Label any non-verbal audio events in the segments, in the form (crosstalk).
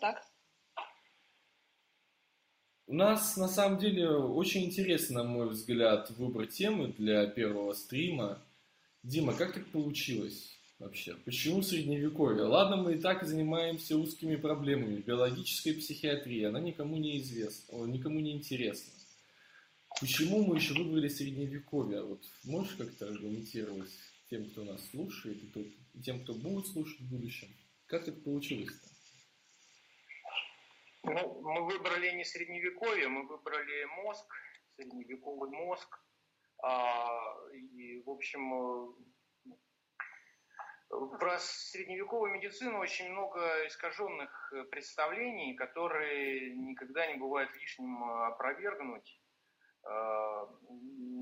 так. У нас на самом деле очень интересно, на мой взгляд, выбор темы для первого стрима. Дима, как так получилось вообще? Почему средневековье? Ладно, мы и так занимаемся узкими проблемами. Биологическая психиатрия, она никому не известна, никому не интересна. Почему мы еще выбрали средневековье? Вот можешь как-то аргументировать тем, кто нас слушает, и тем, кто будет слушать в будущем? Как так получилось-то? Ну, мы выбрали не средневековье, мы выбрали мозг, средневековый мозг. А, и, в общем, э, про средневековую медицину очень много искаженных представлений, которые никогда не бывает лишним опровергнуть. А,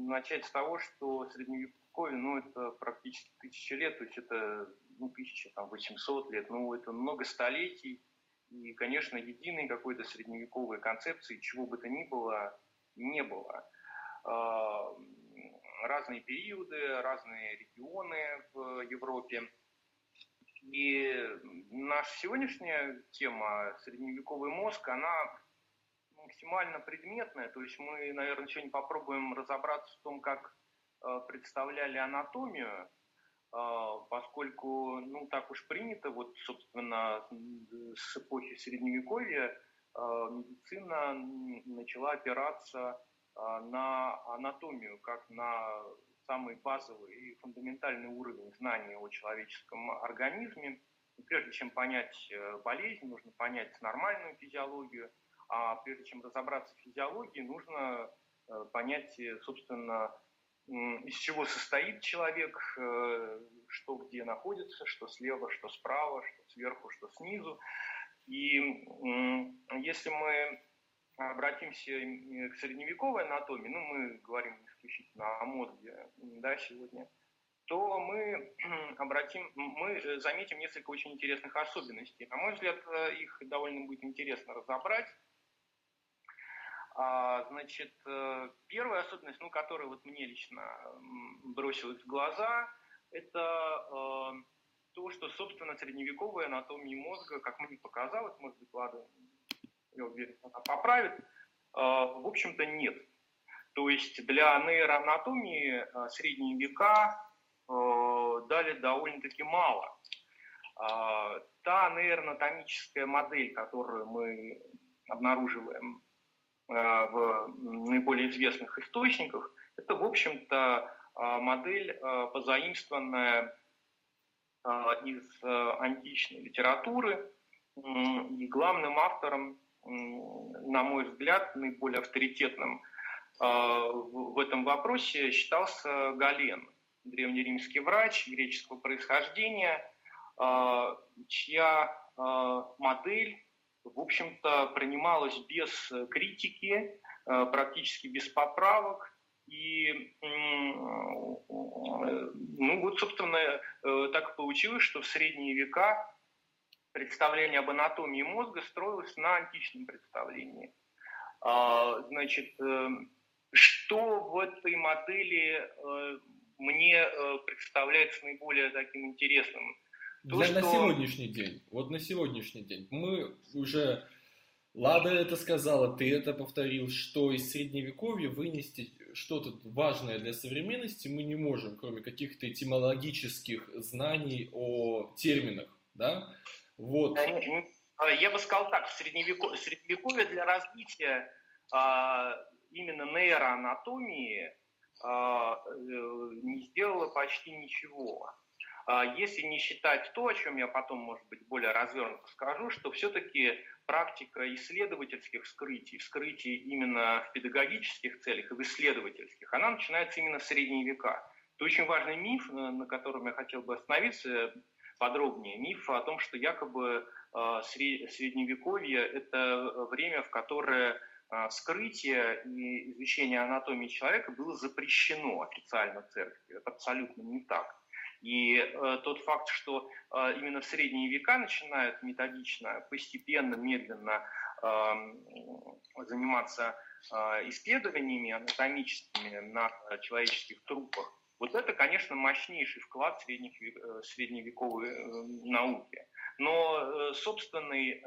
начать с того, что средневековье, ну, это практически тысяча лет, то есть это ну, 1800 лет, ну, это много столетий, и, конечно, единой какой-то средневековой концепции, чего бы то ни было, не было. А, разные периоды, разные регионы в Европе. И наша сегодняшняя тема «Средневековый мозг», она максимально предметная. То есть мы, наверное, сегодня попробуем разобраться в том, как а, представляли анатомию поскольку, ну, так уж принято, вот, собственно, с эпохи Средневековья а, медицина начала опираться а, на анатомию, как на самый базовый и фундаментальный уровень знания о человеческом организме. И прежде чем понять э, болезнь, нужно понять нормальную физиологию, а прежде чем разобраться в физиологии, нужно э, понять, собственно, из чего состоит человек, э, что где находится, что слева, что справа, что сверху, что снизу. И если мы обратимся к средневековой анатомии, ну, мы говорим исключительно о мозге да, сегодня, то мы обратим, мы заметим несколько очень интересных особенностей. На мой взгляд, э, их довольно будет интересно разобрать. А, значит, э, первая особенность, ну, которая вот мне лично бросилась в глаза, это э, то, что, собственно, средневековая анатомия мозга, как мне показалось, может быть, Влада, я уверен, она поправит, э, в общем-то, нет. То есть для нейроанатомии средние века дали довольно-таки мало. Та нейроанатомическая модель, которую мы обнаруживаем в наиболее известных источниках, это, в общем-то, э, модель, э, позаимствованная из античной литературы. И главным автором, на мой взгляд, наиболее авторитетным в этом вопросе считался Гален, древнеримский врач греческого происхождения, чья модель в общем-то, принималось без э, критики, э, практически без поправок. И, ну вот, собственно, э, так получилось, что в средние века представление об анатомии мозга строилось на античном представлении. А, значит, что в этой модели мне представляется наиболее таким интересным – то, Для, что... На сегодняшний день, вот на сегодняшний день, мы уже, Лада это сказала, ты это повторил, что из средневековья вынести что-то важное для современности мы не можем, кроме каких-то этимологических знаний о терминах, да? Вот. А, я бы сказал так, в средневековье, средневековье для развития а, именно нейроанатомии а, э, не сделало почти ничего. А если не считать то, о чем я потом, может быть, более развернуто скажу, что все-таки практика исследовательских вскрытий, вскрытий именно в педагогических целях и в исследовательских, она начинается именно в средние века. Это очень важный миф, на котором я хотел бы остановиться подробнее. Миф о том, что якобы а, средневековье – это время, в которое вскрытие и изучение анатомии человека было запрещено официально в церкви. Это абсолютно не так. И э, тот факт, что э, именно в средние века начинают методично, постепенно, медленно э, заниматься э, исследованиями анатомическими на человеческих трупах, вот это, конечно, мощнейший вклад средних, э, средневековой э, науки. Но э, собственный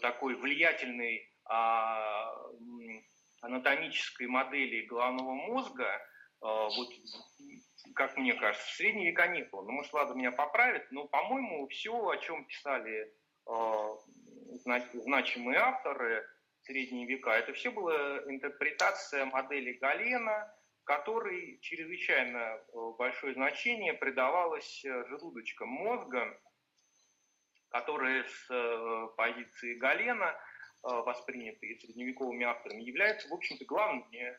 такой влиятельной а, анатомической модели головного мозга, вот, как мне кажется, средние было. Ну, может, ладно, меня поправит, но, по-моему, все, о чем писали значимые авторы средние века, это все была интерпретация модели Галена, которой чрезвычайно э, большое значение придавалось э, желудочкам мозга, которые с э, позиции Галена, воспринятые средневековыми авторами, являются, в общем-то, главными,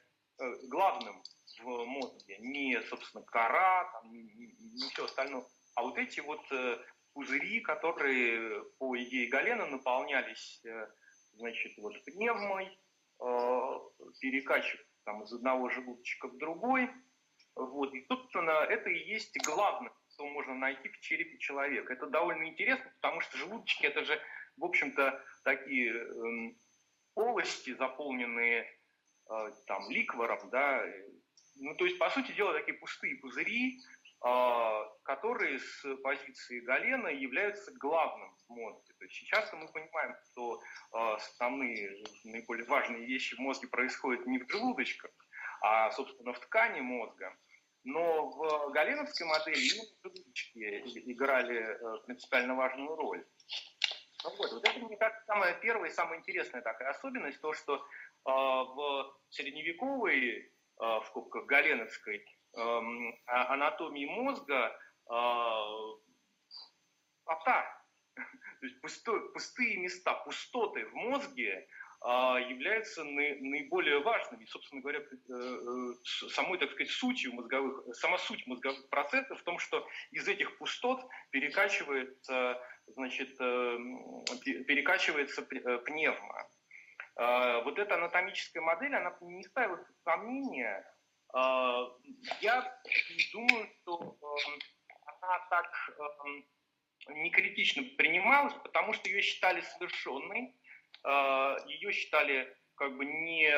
главным в мозге. Не, собственно, кора, там, все остальное, а вот эти вот пузыри, которые, по идее Галена, наполнялись значит, вот пневмой, перекачивали там, из одного желудочка в другой. Вот. И, собственно, это и есть главное, что можно найти в черепе человека. Это довольно интересно, потому что желудочки это же, в общем-то, такие э, полости, заполненные э, там ликвором, да, ну, то есть, по сути дела, такие пустые пузыри, э, которые с позиции Галена являются главным в мозге. То есть сейчас мы понимаем, что э, основные, наиболее важные вещи в мозге происходят не в желудочках, а, собственно, в ткани мозга. Но в галеновской модели именно желудочки играли э, принципиально важную роль. Ну вот, вот это, мне кажется, самая первая и самая интересная такая особенность, то, что э, в средневековой, э, в скобках галеновской, э, анатомии мозга э, авто (laughs) то есть пусто, пустые места, пустоты в мозге а, являются наиболее важными. собственно говоря, э, э, самой, так сказать, сутью мозговых, сама суть мозговых процессов в том, что из этих пустот перекачивается, значит, э, перекачивается пневма. А, вот эта анатомическая модель, она не ставит сомнения. А, я думаю, что она так не критично принималась, потому что ее считали совершенной, а, ее считали как бы не,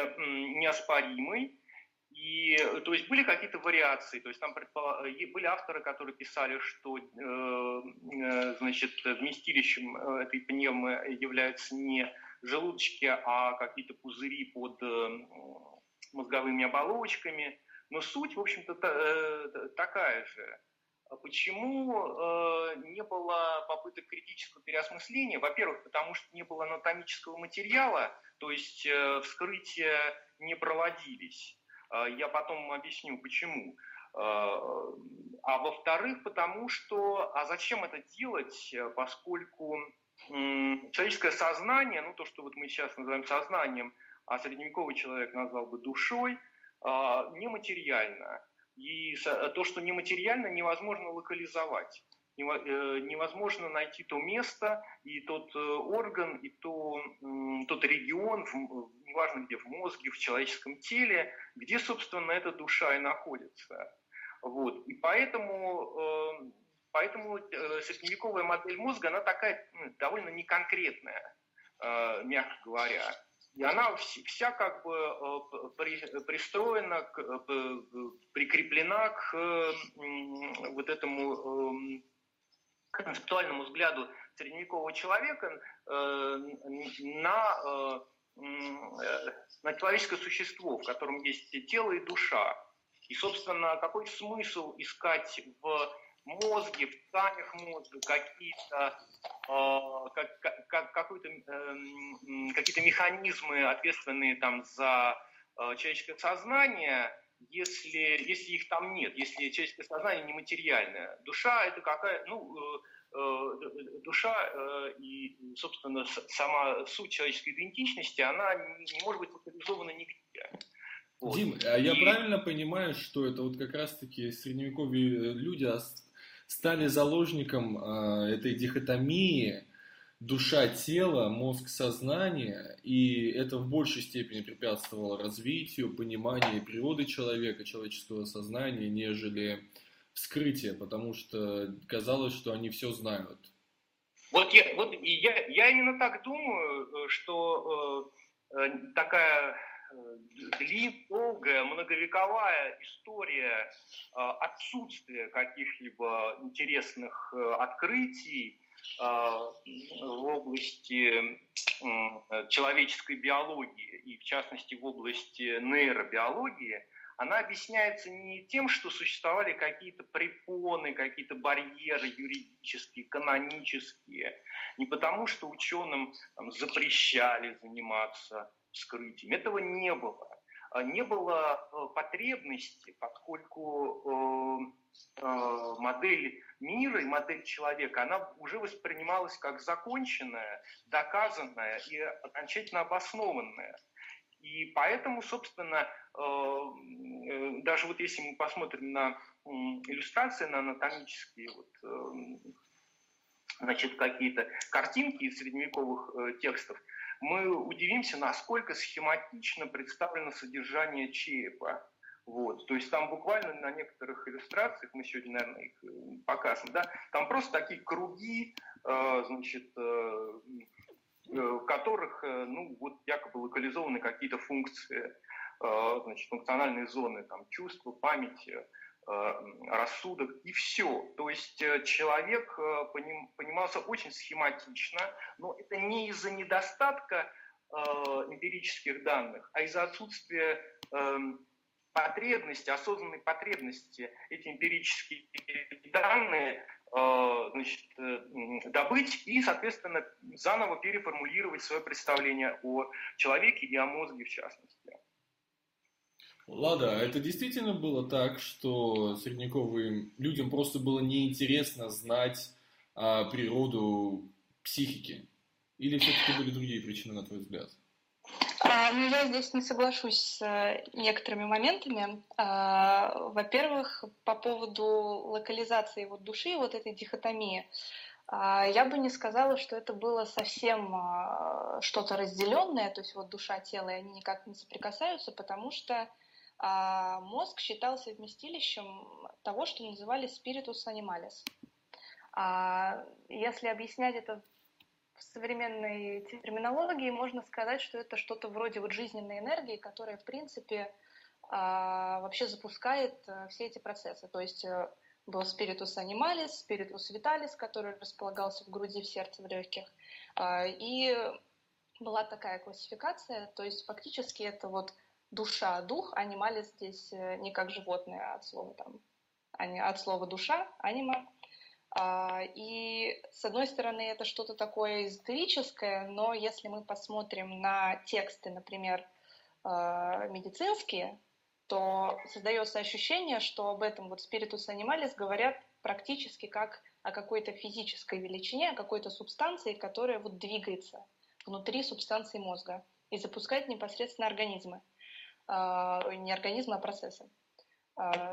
неоспоримой, и, то есть были какие-то вариации, то есть там были авторы, которые писали, что э, э значит, вместилищем э, этой пневмы являются не желудочки, а какие-то пузыри под э, мозговыми оболочками. Но суть, в общем-то, та, такая же. А почему э, не было попыток критического переосмысления? Во-первых, потому что не было анатомического материала, то есть э, вскрытия не проводились. Э, я потом объясню, почему. Э, а во-вторых, потому что, а зачем это делать, поскольку э, человеческое сознание, ну то, что вот мы сейчас называем сознанием, а средневековый человек назвал бы душой, э, нематериально. И то, что нематериально, невозможно локализовать. Э, невозможно найти то место и тот э, орган, и то, тот регион, неважно где, в мозге, в человеческом теле, где, собственно, эта душа и находится. Вот. И поэтому, э, поэтому средневековая модель мозга, она такая довольно неконкретная, мягко говоря. И она вся как бы э, пристроена, э, прикреплена к вот этому эм, концептуальному взгляду средневекового человека э, на, на человеческое существо, в котором есть тело и душа. И, собственно, какой смысл искать в мозге, в тканях мозга какие-то э, как, как, какой-то, э, какие-то механизмы, ответственные там за э, человеческое сознание, если, если их там нет, если человеческое сознание нематериальное. Душа это какая, ну, э, э, душа э, и, собственно, сама суть человеческой идентичности, она не, не может быть локализована нигде. Вот. Дим, а я и... правильно понимаю, что это вот как раз-таки средневековые люди стали заложником э, этой дихотомии душа-тело, мозг-сознание, и это в большей степени препятствовало развитию, пониманию природы человека, человеческого сознания, нежели вскрытие, потому что казалось, что они все знают. Вот я, вот я, я именно так думаю, э, что э, э такая длинная, долгая, многовековая история э, отсутствия каких-либо интересных э, открытий э, в области человеческой биологии, и в частности в области нейробиологии, она объясняется не тем, что существовали какие-то препоны, какие-то барьеры юридические, канонические, не потому, что ученым там, запрещали заниматься вскрытием. Этого не было. А не было э, потребности, поскольку э, э, модель мира и модель человека, она уже воспринималась как законченная, доказанная и окончательно обоснованная. И поэтому, собственно, даже вот если мы посмотрим на иллюстрации, на анатомические вот, значит, какие-то картинки из средневековых текстов, мы удивимся, насколько схематично представлено содержание черепа. Вот. То есть там буквально на некоторых иллюстрациях, мы сегодня, наверное, их э, покажем, да, там просто такие круги, э, значит, э, э, в которых, э, ну, вот якобы локализованы какие-то функции, э, значит, функциональные зоны, там, чувства, памяти, Э, рассудок и все. То есть э, человек э, понимался очень схематично, но это не из-за недостатка эмпирических данных, а из-за отсутствия эм, потребности, осознанной потребности эти эмпирические данные значит, добыть и, соответственно, заново переформулировать свое представление о человеке и о мозге в частности. Лада, а это действительно было так, что средневековым людям просто было неинтересно знать а, природу психики? Или все-таки были другие причины, на твой взгляд? А, ну, я здесь не соглашусь с э, некоторыми моментами. А, во-первых, по поводу локализации вот души, вот этой дихотомии. А, я бы не сказала, что это было совсем а, что-то разделенное, то есть вот душа, тело, и они никак не соприкасаются, потому что а мозг считался вместилищем того, что называли spiritus animalis. А если объяснять это в современной терминологии, можно сказать, что это что-то вроде вот жизненной энергии, которая, в принципе, а, вообще запускает а, все эти процессы. То есть э, был spiritus animalis, spiritus vitalis, который располагался в груди, в сердце, в легких. А, и была такая классификация, то есть фактически это вот душа, дух, анималис здесь э, не как животное, а от слова там, от слова душа, анима. А, и с одной стороны это что-то такое эзотерическое, но если мы посмотрим на тексты, например, а, медицинские, то создается ощущение, что об этом вот спиритус анималис говорят практически как о какой-то физической величине, о какой-то субстанции, которая вот двигается внутри субстанции мозга и запускает непосредственно организмы. А, не организма, а процесса.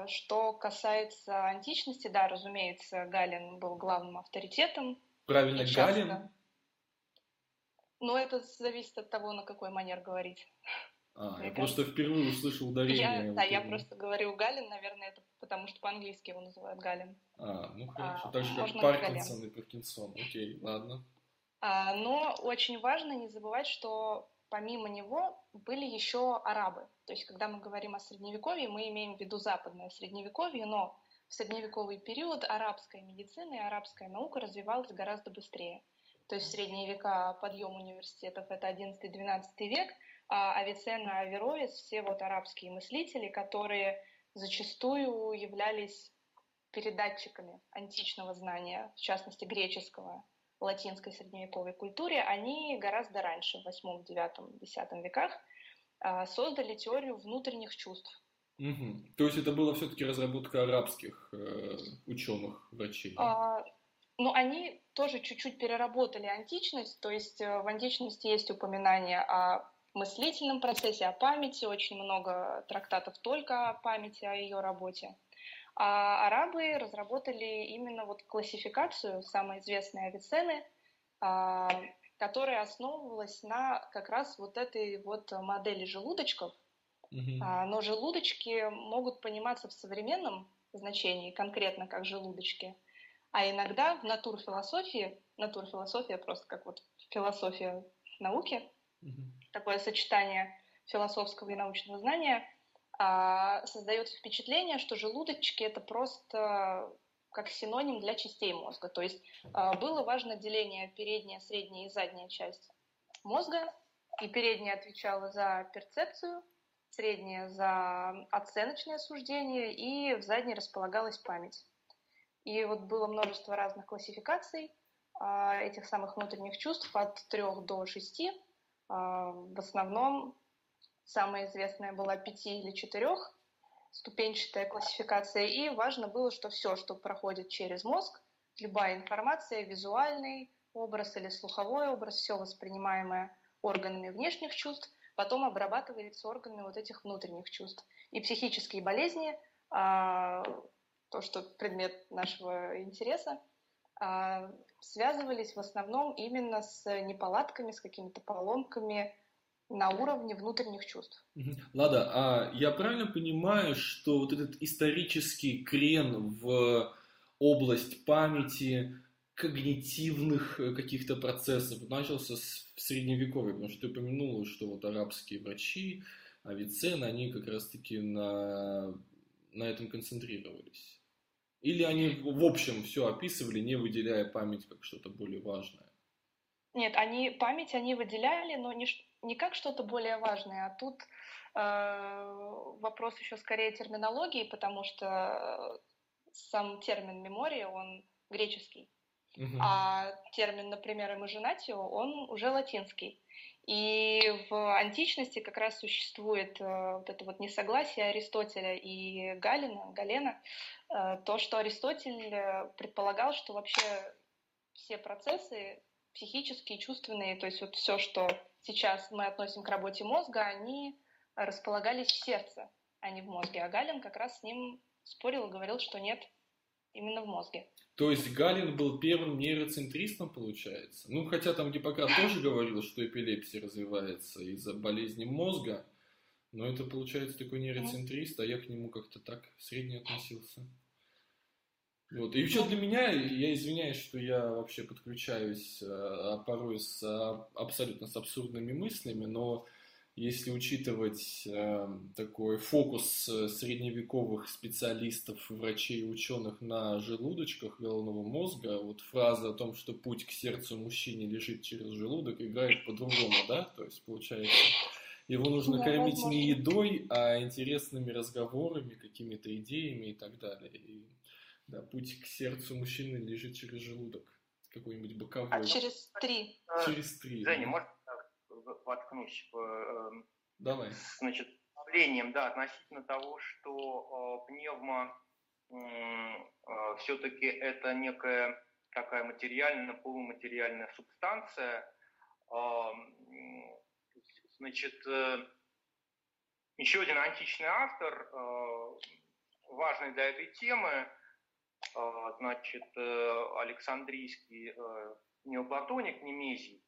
Что касается античности, да, разумеется, Галин был главным авторитетом. Правильно, часто... Галин? Но это зависит от того, на какой манер говорить. А, я просто впервые услышал ударение. Я, да, я просто говорю Галин, наверное, это потому что по-английски его называют Галин. А, ну хорошо. А, так же, как Паркинсон и Паркинсон. Окей, ладно. А, но очень важно не забывать, что помимо него были еще арабы. То есть, когда мы говорим о средневековье, мы имеем в виду западное средневековье, но в средневековый период арабская медицина и арабская наука развивалась гораздо быстрее. То есть в средние века подъем университетов – это 11-12 век, а Авиценна, Авероис – все вот арабские мыслители, которые зачастую являлись передатчиками античного знания, в частности греческого, латинской средневековой культуре, они гораздо раньше, в 8, 9, 10 веках, а, создали теорию внутренних чувств. Угу. То есть это была все-таки разработка арабских э, ученых, врачей? А, ну, они тоже чуть-чуть переработали античность, то есть э, в античности есть упоминание о мыслительном процессе, о памяти, очень много трактатов только о памяти, о ее работе. А арабы разработали именно вот классификацию самой известной Авиценны, а, которая основывалась на как раз вот этой вот модели желудочков. Mm-hmm. Но желудочки могут пониматься в современном значении, конкретно как желудочки, а иногда в натурфилософии, натурфилософия просто как вот философия науки, mm-hmm. такое сочетание философского и научного знания – создается впечатление, что желудочки это просто как синоним для частей мозга. То есть а, было важно деление передняя, средняя и задняя часть мозга, И передняя отвечала за перцепцию, средняя за оценочное суждение, и в задней располагалась память. И вот было множество разных классификаций а, этих самых внутренних чувств от трех до шести. А, в основном самая известная была пяти или четырех, ступенчатая классификация. И важно было, что все, что проходит через мозг, любая информация, визуальный образ или слуховой образ, все воспринимаемое органами внешних чувств, потом обрабатывается органами вот этих внутренних чувств. И психические болезни, а, то, что предмет нашего интереса, а, связывались в основном именно с неполадками, с какими-то поломками на уровне внутренних чувств. Лада, а я правильно понимаю, что вот этот исторический крен в область памяти, когнитивных э, каких-то процессов начался с средневековья, потому что ты упомянула, что вот арабские врачи, Авиценна, они как раз-таки на, на этом концентрировались. Или они в общем все описывали, не выделяя память как что-то более важное? Нет, они память они выделяли, но не, не как что-то более важное, а тут э, вопрос еще скорее терминологии, потому что сам термин мемория, он греческий. Uh-huh. А термин, например, имажинатио, он уже латинский. И в античности как раз существует э, вот это вот несогласие Аристотеля и Галина, Галена, э, то, что Аристотель э, предполагал, что вообще все процессы психические, чувственные, то есть вот все, что сейчас мы относим к работе мозга, они располагались в сердце, а не в мозге. А Галин как раз с ним спорил и говорил, что нет, именно в мозге. То есть Галин был первым нейроцентристом, получается? Ну, хотя там Гиппократ (laughs) тоже говорил, что эпилепсия развивается из-за болезни мозга, но это, получается, такой нейроцентрист, а я к нему как-то так средне относился. Вот. И еще для меня, я извиняюсь, что я вообще подключаюсь а, порой с а, абсолютно с абсурдными мыслями, но если учитывать э, такой фокус э, средневековых специалистов, врачей и ученых на желудочках головного мозга, вот фраза о том, что путь к сердцу мужчине лежит через желудок, играет по-другому, да? То есть, получается, его нужно да, кормить возможно. не едой, а интересными разговорами, какими-то идеями и так далее. И, да, путь к сердцу мужчины лежит через желудок какой-нибудь боковой. А через три. Через три. Женя, да. может воткнусь в, эм, Давай. значит, давлением, да, относительно того, что э, пневмо э, все-таки это некая такая материальная, полуматериальная субстанция. Э, значит, э, еще один античный автор, э, важный для этой темы, э, значит, э, Александрийский э, неоплатоник Немезий,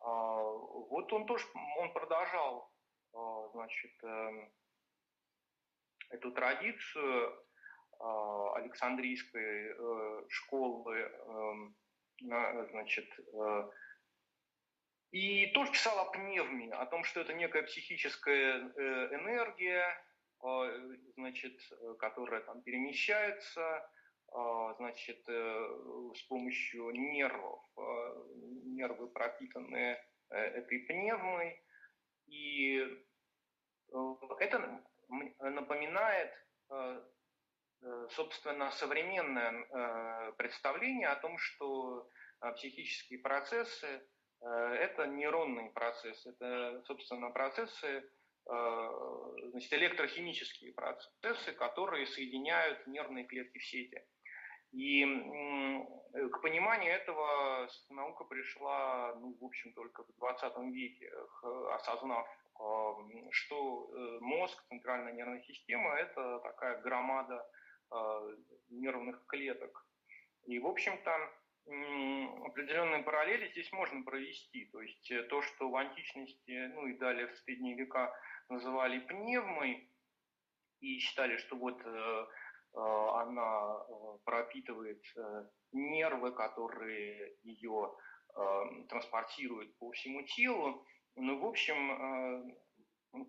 а, вот он тоже, он продолжал, а, значит, эм, эту традицию а, Александрийской э, школы, значит, э, и тоже писал о пневме, о том, что это некая психическая э, энергия, значит, которая там перемещается, а, значит, э, с помощью нервов, а, нервы пропитанные э, этой пневмой. И э, это напоминает, собственно, современное представление о том, что психические процессы – это нейронные процессы, это, собственно, процессы, значит, электрохимические процессы, которые соединяют нервные клетки в сети. И к пониманию этого наука пришла, ну, в общем, только в 20 веке, осознав, что э, мозг, центральная нервная система – это такая громада э, нервных клеток. И, в общем-то, определенные параллели здесь можно провести. То есть э, то, что в античности, ну и далее в средние века называли пневмой, и считали, что вот Э, она э, пропитывает э, нервы, которые ее транспортируют по всему телу. Ну, в общем,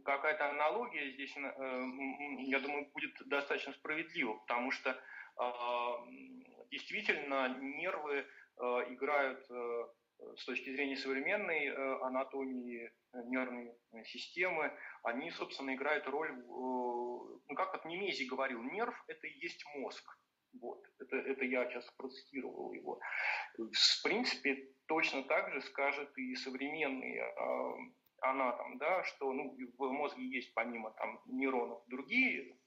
какая-то аналогия здесь, я думаю, будет достаточно справедлива, потому что действительно нервы играют с точки зрения современной анатомии нервной системы, они, собственно, играют роль, ну, как вот Немези говорил, нерв – это и есть мозг. Вот. Это, это я сейчас процитировал его. В принципе, точно так же скажет и современный э, анатом, да, что ну, в мозге есть помимо там, нейронов другие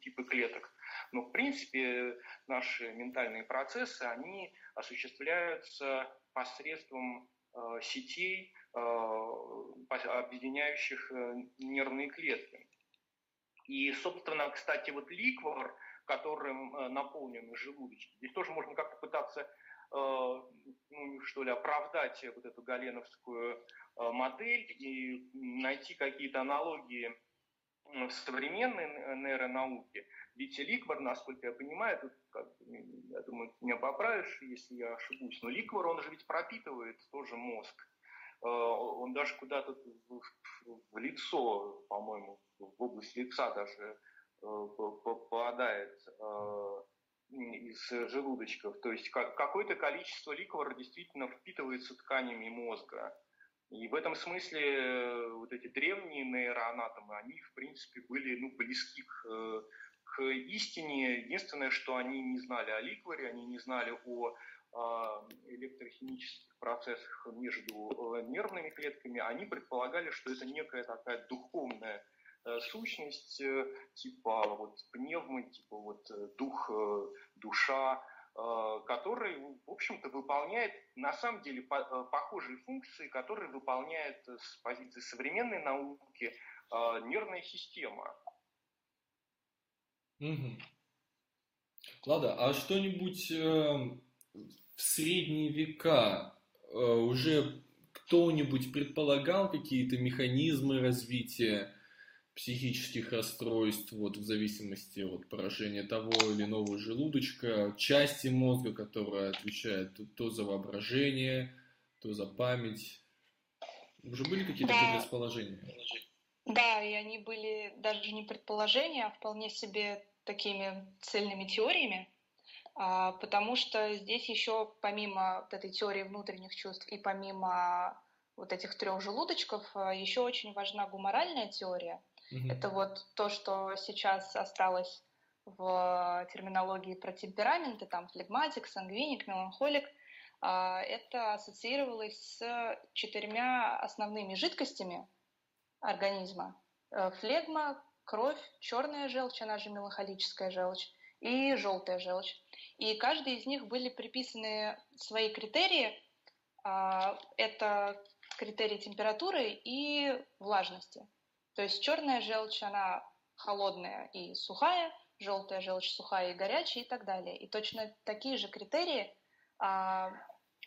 типы клеток, но в принципе наши ментальные процессы, они осуществляются посредством э, сетей, э, объединяющих э, нервные клетки. И, собственно, кстати, вот ликвор – которым наполнены желудочки. Здесь тоже можно как-то пытаться ну, что ли, оправдать вот эту галеновскую модель и найти какие-то аналогии в современной нейронауке. Ведь ликвор, насколько я понимаю, тут, как, я думаю, меня поправишь, если я ошибусь, но ликвор, он же ведь пропитывает тоже мозг. Он даже куда-то в, в лицо, по-моему, в область лица даже Э, попадает э, из желудочков. То есть какое-то количество ликвора действительно впитывается тканями мозга. И в этом смысле э, вот эти древние нейроанатомы, они, в принципе, были ну, близки к, к истине. Единственное, что они не знали о ликворе, они не знали о электрохимических процессах между нервными клетками, они предполагали, что это некая такая духовная Э, сущность э, типа вот пневмы, типа вот э, дух, душа, который, в общем-то, выполняет на самом деле похожие функции, которые выполняет с позиции современной науки нервная система. Угу. Ладно, а что-нибудь в средние века уже кто-нибудь предполагал какие-то механизмы развития психических расстройств, вот в зависимости от поражения того или иного желудочка, части мозга, которая отвечает то за воображение, то за память. Уже были какие-то да. предположения? Да, и они были даже не предположения, а вполне себе такими цельными теориями, а, потому что здесь еще помимо вот этой теории внутренних чувств и помимо вот этих трех желудочков, а, еще очень важна гуморальная теория, Mm-hmm. Это вот то, что сейчас осталось в терминологии про темпераменты, там флегматик, сангвиник, меланхолик, а, это ассоциировалось с четырьмя основными жидкостями организма. Э, флегма, кровь, черная желчь, она же меланхолическая желчь, и желтая желчь. И каждый из них были приписаны свои критерии. А, это критерии температуры и влажности. То есть черная желчь, она холодная и сухая, желтая желчь сухая и горячая и так далее. И точно такие же критерии а,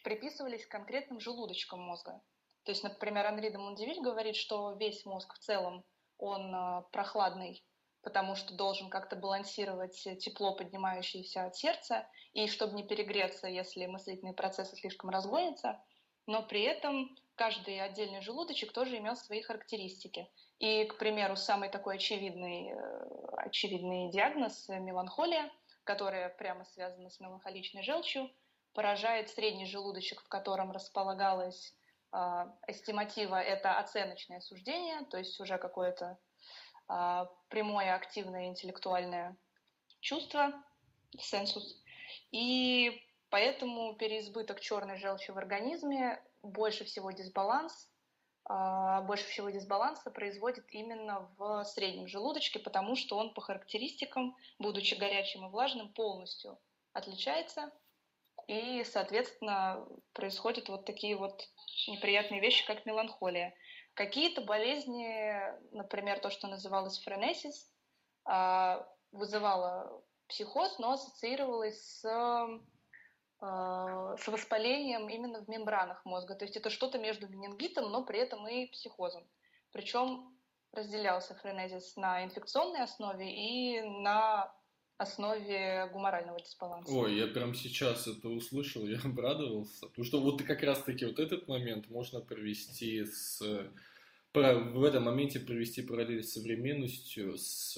приписывались конкретным желудочкам мозга. То есть, например, Анри де Мундевиль говорит, что весь мозг в целом, он а, прохладный, потому что должен как-то балансировать тепло, поднимающееся от сердца, и чтобы не перегреться, если мыслительные процессы слишком разгонятся, но при этом каждый отдельный желудочек тоже имел свои характеристики. И, к примеру, самый такой очевидный, э, очевидный диагноз – меланхолия, которая прямо связана с меланхоличной желчью, поражает средний желудочек, в котором располагалась э, эстиматива – это оценочное суждение, то есть уже какое-то э, прямое активное интеллектуальное чувство, сенсус. И поэтому переизбыток черной желчи в организме больше всего дисбаланс, а, больше всего дисбаланса производит именно в среднем желудочке, потому что он по характеристикам, будучи горячим и влажным, полностью отличается. И, соответственно, происходят вот такие вот неприятные вещи, как меланхолия. Какие-то болезни, например, то, что называлось френесис, а, вызывало психоз, но ассоциировалось с с воспалением именно в мембранах мозга. То есть это что-то между менингитом, но при этом и психозом. Причем разделялся френезис на инфекционной основе и на основе гуморального дисбаланса. Ой, я прям сейчас это услышал, (laughs) я обрадовался. Потому что вот как раз-таки вот этот момент можно провести с... В этом моменте провести параллель с современностью, с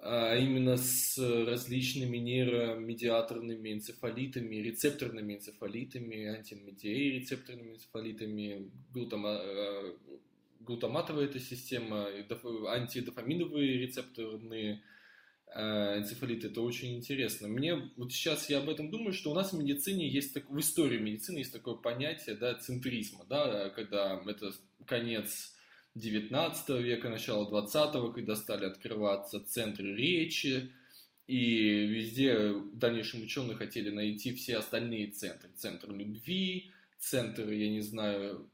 а именно с различными нейромедиаторными энцефалитами, рецепторными энцефалитами, антимедией рецепторными энцефалитами, глутама, э, глутаматовая эта система, антидофаминовые рецепторные э, энцефалиты. Это очень интересно. Мне вот сейчас я об этом думаю, что у нас в медицине есть так, в истории медицины есть такое понятие, да, центризма, да, когда это конец 19 века, начало 20 когда стали открываться центры речи, и везде дальнейшие ученые хотели найти все остальные центры. Центр любви, центр, я не знаю,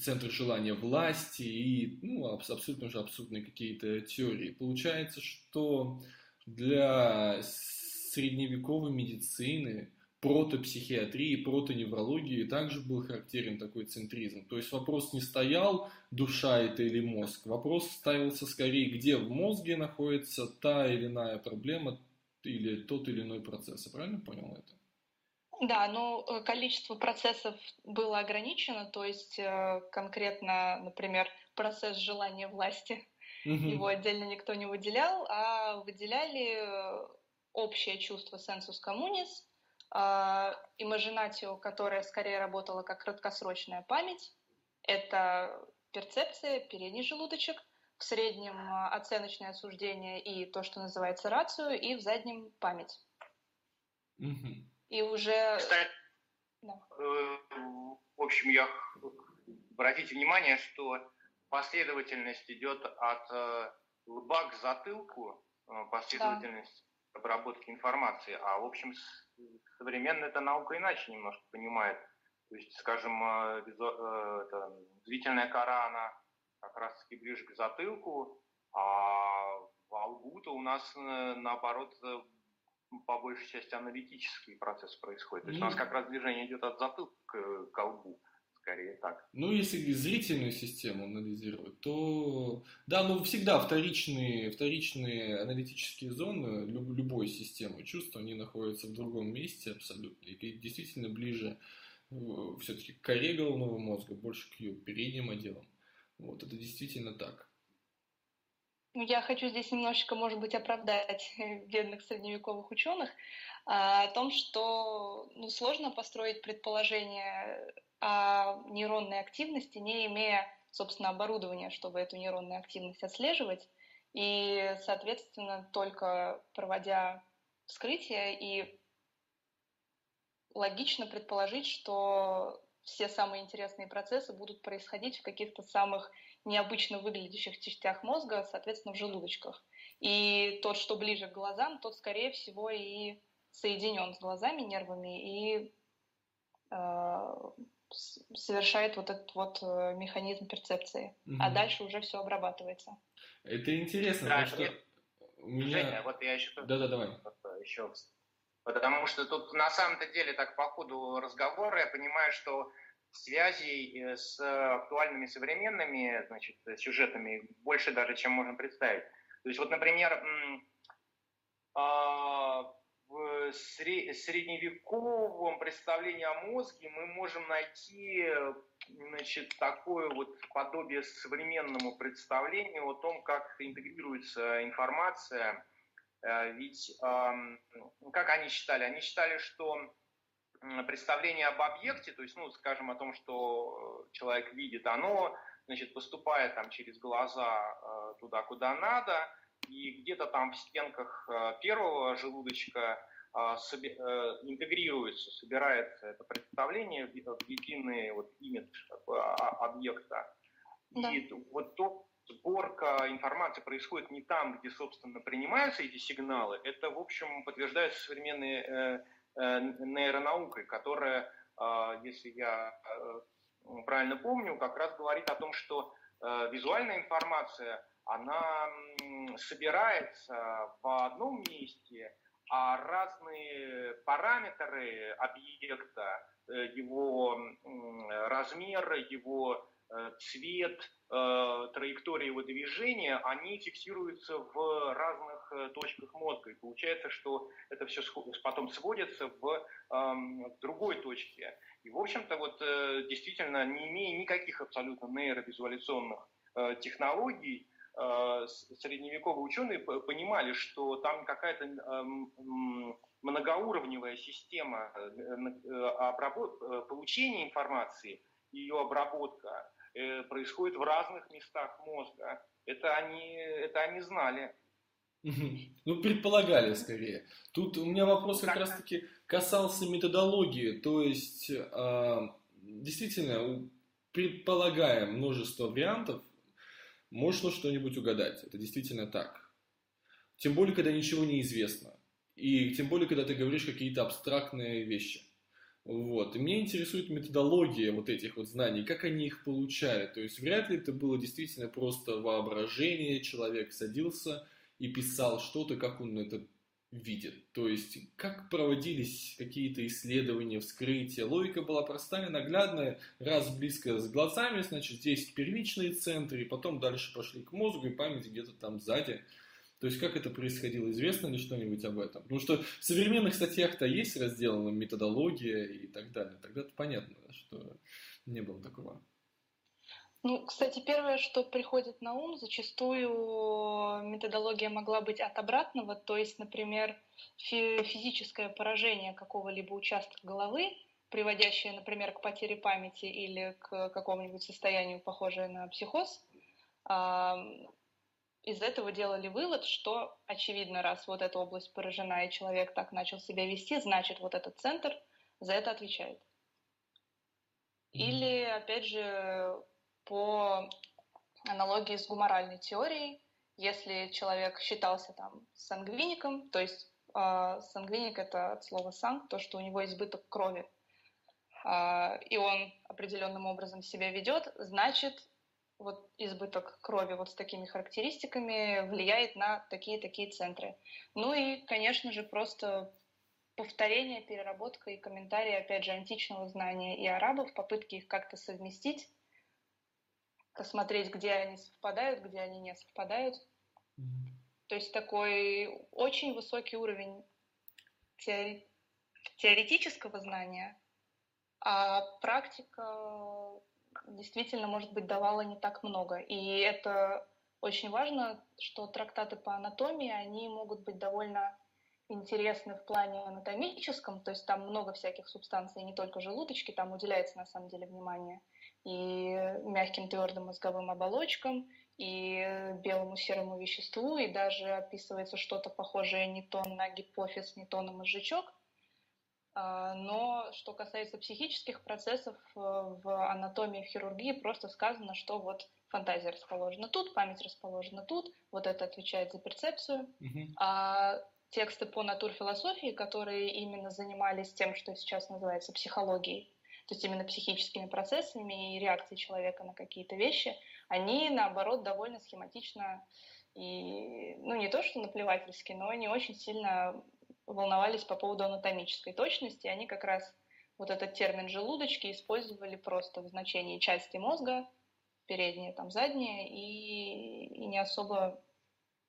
центр желания власти и ну, абсолютно уже абсурдные какие-то теории. Получается, что для средневековой медицины протопсихиатрии, протоневрологии также был характерен такой центризм. То есть вопрос не стоял, душа это или мозг. Вопрос ставился скорее, где в мозге находится та или иная проблема или тот или иной процесс. Я правильно понял это? Да, ну количество процессов было ограничено, то есть э, конкретно, например, процесс желания власти, угу. его отдельно никто не выделял, а выделяли общее чувство sensus communis, имажинатио, которая скорее работала как краткосрочная память. Это перцепция, передний желудочек, в среднем а, оценочное осуждение и то, что называется рацию, и в заднем память. Угу. И уже... Кстати, да. Э, в общем, я обратите внимание, что последовательность идет от э, лба к затылку, э, последовательность да. Обработки информации, а в общем современная эта наука иначе немножко понимает. То есть, скажем, э, э, это, зрительная кора, она как раз-таки ближе к затылку, а во лбу-то у нас, э, наоборот, по большей части аналитический процесс происходит. То есть у нас как раз движение идет от затылка к, к лбу скорее так. Ну, если зрительную систему анализировать, то да, ну всегда вторичные, вторичные аналитические зоны люб, любой системы чувств, они находятся в другом месте абсолютно. И действительно ближе э, все-таки к коре головного мозга, больше к ее передним отделам. Вот, это действительно так. Ну, я хочу здесь немножечко, может быть, оправдать бедных средневековых ученых а, о том, что ну, сложно построить предположение нейронной активности, не имея, собственно, оборудования, чтобы эту нейронную активность отслеживать. И, соответственно, только проводя вскрытие и логично предположить, что все самые интересные процессы будут происходить в каких-то самых необычно выглядящих частях мозга, соответственно, в желудочках. И тот, что ближе к глазам, тот, скорее всего, и соединен с глазами, нервами, и э, совершает вот этот вот э, механизм перцепции, угу. а дальше уже все обрабатывается. Это интересно, да, потому что у меня... Женя, вот я еще... Да-да, давай. Еще... Потому что тут на самом-то деле так по ходу разговора я понимаю, что связей э, с актуальными современными значит, сюжетами больше даже, чем можно представить. То есть вот, например, а, в средневековом представлении о мозге мы можем найти значит, такое вот подобие современному представлению о том, как интегрируется информация. Э, ведь как они считали? Они считали, что представление об объекте, то есть, ну, скажем, о том, что человек видит, оно, значит, поступает там через глаза э, туда, куда надо, и где-то там в стенках э, первого желудочка э, интегрируется, собирается это представление в единый вот имидж объекта. Да. И вот то, сборка информации происходит не там, где, собственно, принимаются эти сигналы. Это, в общем, подтверждается современной э, э, нейронаукой, которая, э, если я э, правильно помню, как раз говорит о том, что э, визуальная информация она собирается в одном месте, а разные параметры объекта, э, его размер, его э, цвет, э, траектория его движения, они фиксируются в разных точках мозга. И получается, что это все потом сводится в, эм, в другой точке. И, в общем-то, вот действительно, не имея никаких абсолютно нейровизуаляционных технологий, средневековые ученые понимали, что там какая-то эм, многоуровневая система обработ... получения информации, ее обработка происходит в разных местах мозга. Это они, это они знали. Ну, предполагали скорее. Тут у меня вопрос как раз-таки касался методологии. То есть, действительно, предполагая множество вариантов, можно что-нибудь угадать. Это действительно так. Тем более, когда ничего не известно. И тем более, когда ты говоришь какие-то абстрактные вещи. Вот. И меня интересует методология вот этих вот знаний, как они их получали. То есть вряд ли это было действительно просто воображение, человек садился и писал что-то, как он это видит. То есть, как проводились какие-то исследования, вскрытия. Логика была простая, наглядная, раз близко с глазами, значит, здесь первичные центры, и потом дальше пошли к мозгу, и память где-то там сзади. То есть, как это происходило, известно ли что-нибудь об этом? Потому что в современных статьях-то есть разделана методология и так далее. Тогда-то понятно, что не было такого. Ну, кстати, первое, что приходит на ум, зачастую методология могла быть от обратного, то есть, например, физическое поражение какого-либо участка головы, приводящее, например, к потере памяти или к какому-нибудь состоянию, похожее на психоз, из этого делали вывод, что, очевидно, раз вот эта область поражена, и человек так начал себя вести, значит, вот этот центр за это отвечает. Или, опять же, по аналогии с гуморальной теорией, если человек считался там сангвиником, то есть э, сангвиник это от слова санг, то, что у него избыток крови, э, и он определенным образом себя ведет, значит, вот избыток крови вот с такими характеристиками влияет на такие-такие центры. Ну и, конечно же, просто повторение, переработка и комментарии, опять же, античного знания и арабов, попытки их как-то совместить, посмотреть, где они совпадают, где они не совпадают. Mm-hmm. То есть такой очень высокий уровень теори- теоретического знания, а практика действительно, может быть, давала не так много. И это очень важно, что трактаты по анатомии, они могут быть довольно интересны в плане анатомическом, то есть там много всяких субстанций, не только желудочки, там уделяется на самом деле внимание и мягким твердым мозговым оболочкам, и белому серому веществу, и даже описывается что-то похожее не то на гипофиз, не то на мозжечок. А, но что касается психических процессов э, в анатомии, в хирургии, просто сказано, что вот фантазия расположена тут, память расположена тут, вот это отвечает за перцепцию. Mm-hmm. А тексты по натурфилософии, которые именно занимались тем, что сейчас называется психологией, то есть именно психическими процессами и реакцией человека на какие-то вещи, они, наоборот, довольно схематично и, ну, не то что наплевательски, но не очень сильно волновались по поводу анатомической точности. Они как раз вот этот термин желудочки использовали просто в значении части мозга, передние, там задние, и, и не особо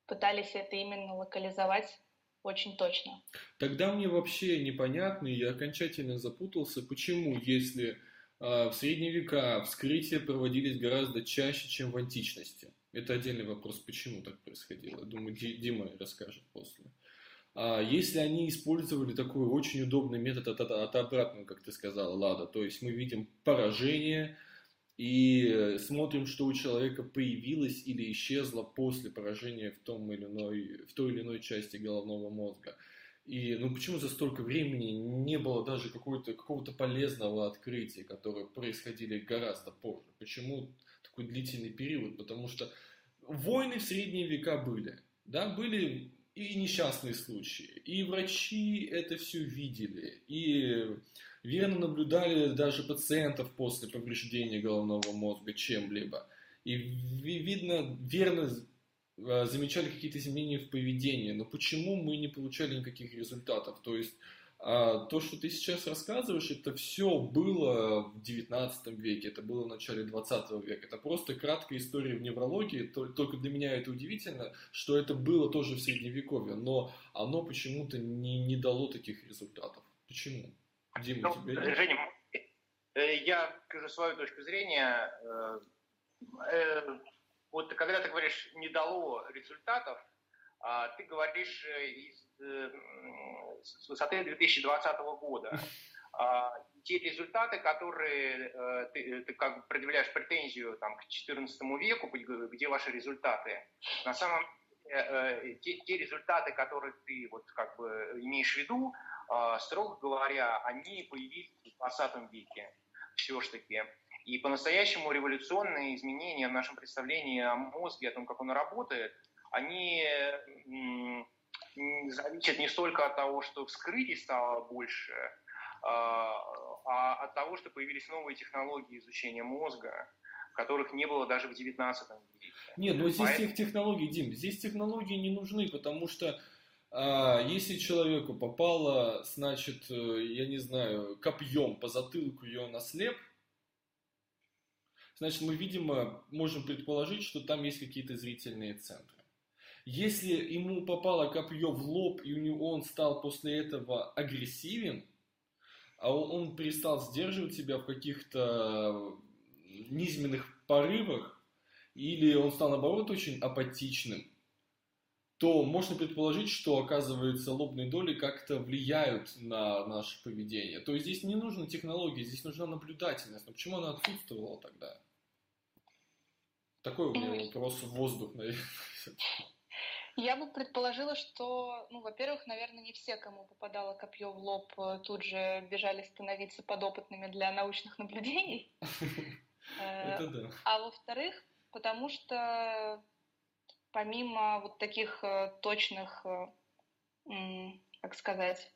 пытались это именно локализовать очень точно. Тогда мне вообще непонятно, и я окончательно запутался, почему, если э, в средние века вскрытия проводились гораздо чаще, чем в античности. Это отдельный вопрос, почему так происходило. Думаю, Дима расскажет после. А если они использовали такой очень удобный метод от, от, от обратного, как ты сказала, Лада, то есть мы видим поражение, и смотрим, что у человека появилось или исчезло после поражения в, том или иной, в той или иной части головного мозга. И ну почему за столько времени не было даже какого-то какого полезного открытия, которое происходили гораздо позже? Почему такой длительный период? Потому что войны в средние века были. Да, были и несчастные случаи. И врачи это все видели. И верно наблюдали даже пациентов после повреждения головного мозга чем-либо. И видно, верно э, замечали какие-то изменения в поведении. Но почему мы не получали никаких результатов? То есть а то, что ты сейчас рассказываешь, это все было в 19 веке, это было в начале 20 века. Это просто краткая история в неврологии, только для меня это удивительно, что это было тоже в Средневековье, но оно почему-то не, не дало таких результатов. Почему? Дима, ну, тебе есть? Женя, э, я скажу свою точку зрения. Э, э, вот когда ты говоришь «не дало результатов», а, ты говоришь э, из, э, с высоты 2020 года. (laughs) А, те результаты, которые э, ты, ты как бы предъявляешь претензию там, к XIV веку, где ваши результаты, на самом деле те, те результаты, которые ты вот как бы имеешь в виду, строго говоря, они появились в 20 веке все-таки. И по-настоящему революционные изменения в нашем представлении о мозге, о том, как он работает, они зависят не столько от того, что вскрытий стало больше, а, а от того, что появились новые технологии изучения мозга, которых не было даже в XIX веке. Нет, но здесь Поэтому... технологии, Дим, здесь технологии не нужны, потому что а, если человеку попало, значит, э, я не знаю, копьем по затылку, и он ослеп, значит, мы, видимо, можем предположить, что там есть какие-то зрительные центры. Если ему попало копье в лоб, и он стал после этого агрессивен, а он перестал сдерживать себя в каких-то низменных порывах, или он стал, наоборот, очень апатичным, то можно предположить, что, оказывается, лобные доли как-то влияют на наше поведение. То есть здесь не нужна технология, здесь нужна наблюдательность. Но почему она отсутствовала тогда? Такой у меня вопрос в воздух, наверное. Я бы предположила, что, ну, во-первых, наверное, не все, кому попадало копье в лоб, э, тут же бежали становиться подопытными для научных наблюдений. (laughs) Это да. А во-вторых, потому что помимо вот таких э, точных, э, как сказать,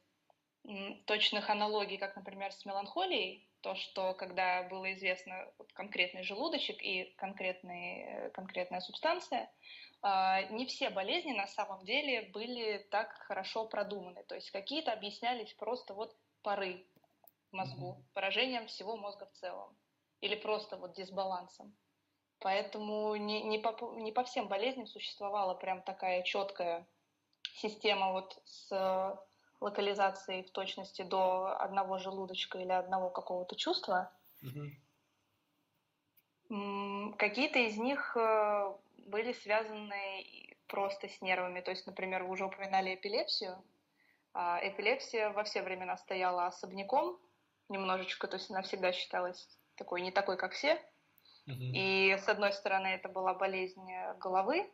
точных аналогий, как, например, с меланхолией, то, что когда было известно вот конкретный желудочек и конкретный, конкретная субстанция, а, не все болезни на самом деле были так хорошо продуманы. То есть какие-то объяснялись просто вот поры в мозгу, поражением всего мозга в целом. Или просто вот дисбалансом. Поэтому не, не, по, не по всем болезням существовала прям такая четкая система вот с локализацией в точности до одного желудочка или одного какого-то чувства. Mm-hmm. Какие-то из них э, были связаны просто с нервами. То есть, например, вы уже упоминали эпилепсию. А, эпилепсия во все времена стояла особняком немножечко, то есть она всегда считалась такой, не такой, как все. И с одной стороны это была болезнь головы,